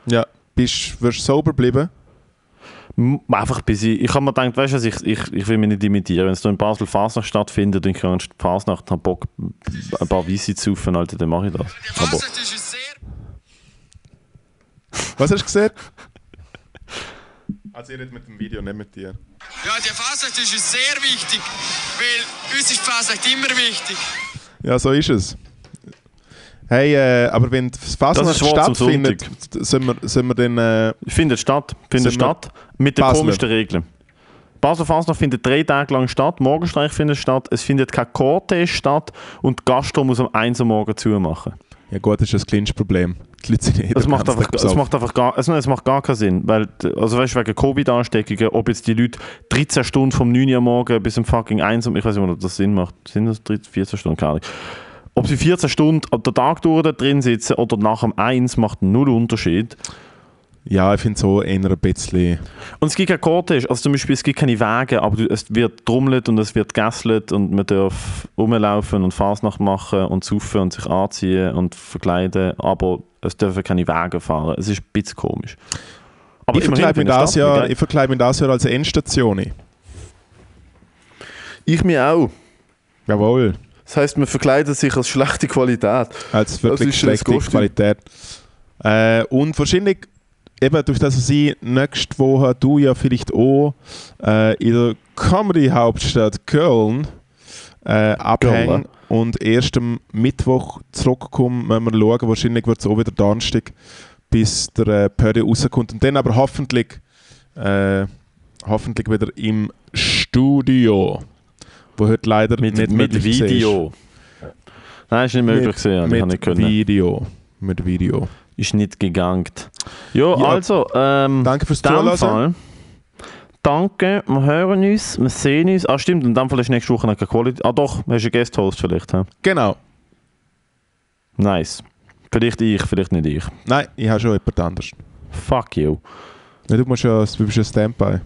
ja, bist, wirst du sober bleiben? M- Einfach bis ich, ich habe mir gedacht, weißt du, was, ich, ich, ich will mich nicht imitieren. Wenn es da in Basel Fasnacht stattfindet und ich kann Fasnacht habe Bock, ein paar Weisse zu saufen, Alter, dann mache ich das. Aber Fasnacht ist es sehr Was hast du gesehen? Also ich rede mit dem Video, nicht mit dir. Ja, die Fasnacht ist uns sehr wichtig, weil uns ist die Fasnacht immer wichtig. Ja, so ist es. Hey, äh, aber wenn Fasnacht Das zum stattfindet, sollen wir, dann... Äh, findet statt, findet Sind statt, mit den Basler. komischsten Regeln. Basel Fasnacht findet drei Tage lang statt, Morgenstreich findet statt, es findet kein Cortege statt und Gastro muss um 1 Uhr morgen zumachen. Ja gut, das ist ein kleines Problem. Die Leute sind eh Es den macht, ganzen einfach, es macht einfach gar, also es macht gar keinen Sinn, weil, also weißt du, wegen Covid-Ansteckungen, ob jetzt die Leute 13 Stunden vom 9 Uhr morgen bis zum fucking 1 Uhr, ich weiß nicht, ob das Sinn macht, sind das 13, 14 Stunden, keine Ahnung. Ob sie 14 Stunden an der Tag drin sitzen oder nach dem 1 macht null Unterschied. Ja, ich finde so eher ein bisschen... Und es gibt kein Cortege, also zum Beispiel es gibt keine Wege, aber es wird trommelt und es wird gegessen und man darf rumlaufen und Fasnacht machen und saufen und sich anziehen und verkleiden, aber es dürfen keine Wege fahren. Es ist ein bisschen komisch. Aber ich verkleide mich, das Jahr, ich verkleide mich das Jahr als Endstation. Ich mir auch. Jawohl. Das heisst, man verkleidet sich als schlechte Qualität. Als wirklich schlechte. Qualität. Äh, und wahrscheinlich, eben durch das, dass ich nächste Woche, du ja vielleicht auch, äh, in der Comedy-Hauptstadt Köln äh, abhängen und erst am Mittwoch zurückkommen, wenn wir schauen, wahrscheinlich wird es auch wieder Donnerstag, bis der äh, Pödi rauskommt. Und dann aber hoffentlich, äh, hoffentlich wieder im Studio, wo heute leider Mit, nicht mit. Video. Nein, ist nicht möglich Mit, habe mit. Video. Mit Video. Ist nicht gegangen. Ja, Ja. also, ähm, Danke fürs Zuhören. Danke, wir hören uns, wir sehen uns. Ah, stimmt, in dem Fall ist nächste Woche noch keine Quality. Ah, doch, hast du einen Guest-Host vielleicht. He? Genau. Nice. Vielleicht ich, vielleicht nicht ich. Nein, ich habe schon jemand anderes. Fuck you. Ja, du, musst ja, du bist ja Standby.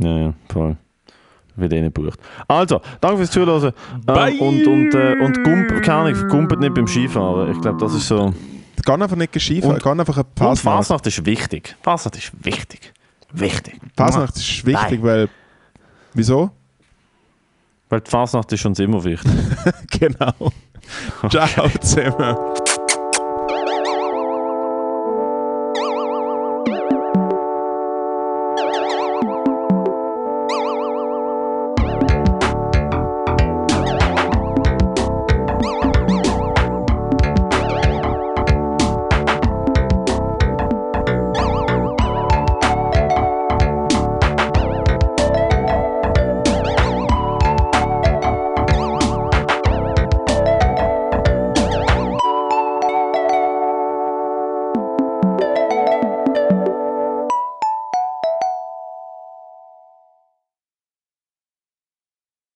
Ja, ja, voll. Wird eh nicht gebucht. Also, danke fürs Zuhören. Äh, und und, äh, und gump, keine Ahnung, gumpet nicht beim Skifahren. Ich glaube, das ist so. Geh einfach nicht Skifahren, Und- geh einfach eine Und Fasnacht. Ist wichtig. Fasnacht ist wichtig. Wichtig. Fasnacht ist wichtig, weil... Wieso? Weil die Fasnacht ist uns immer wichtig. genau. Ciao zusammen.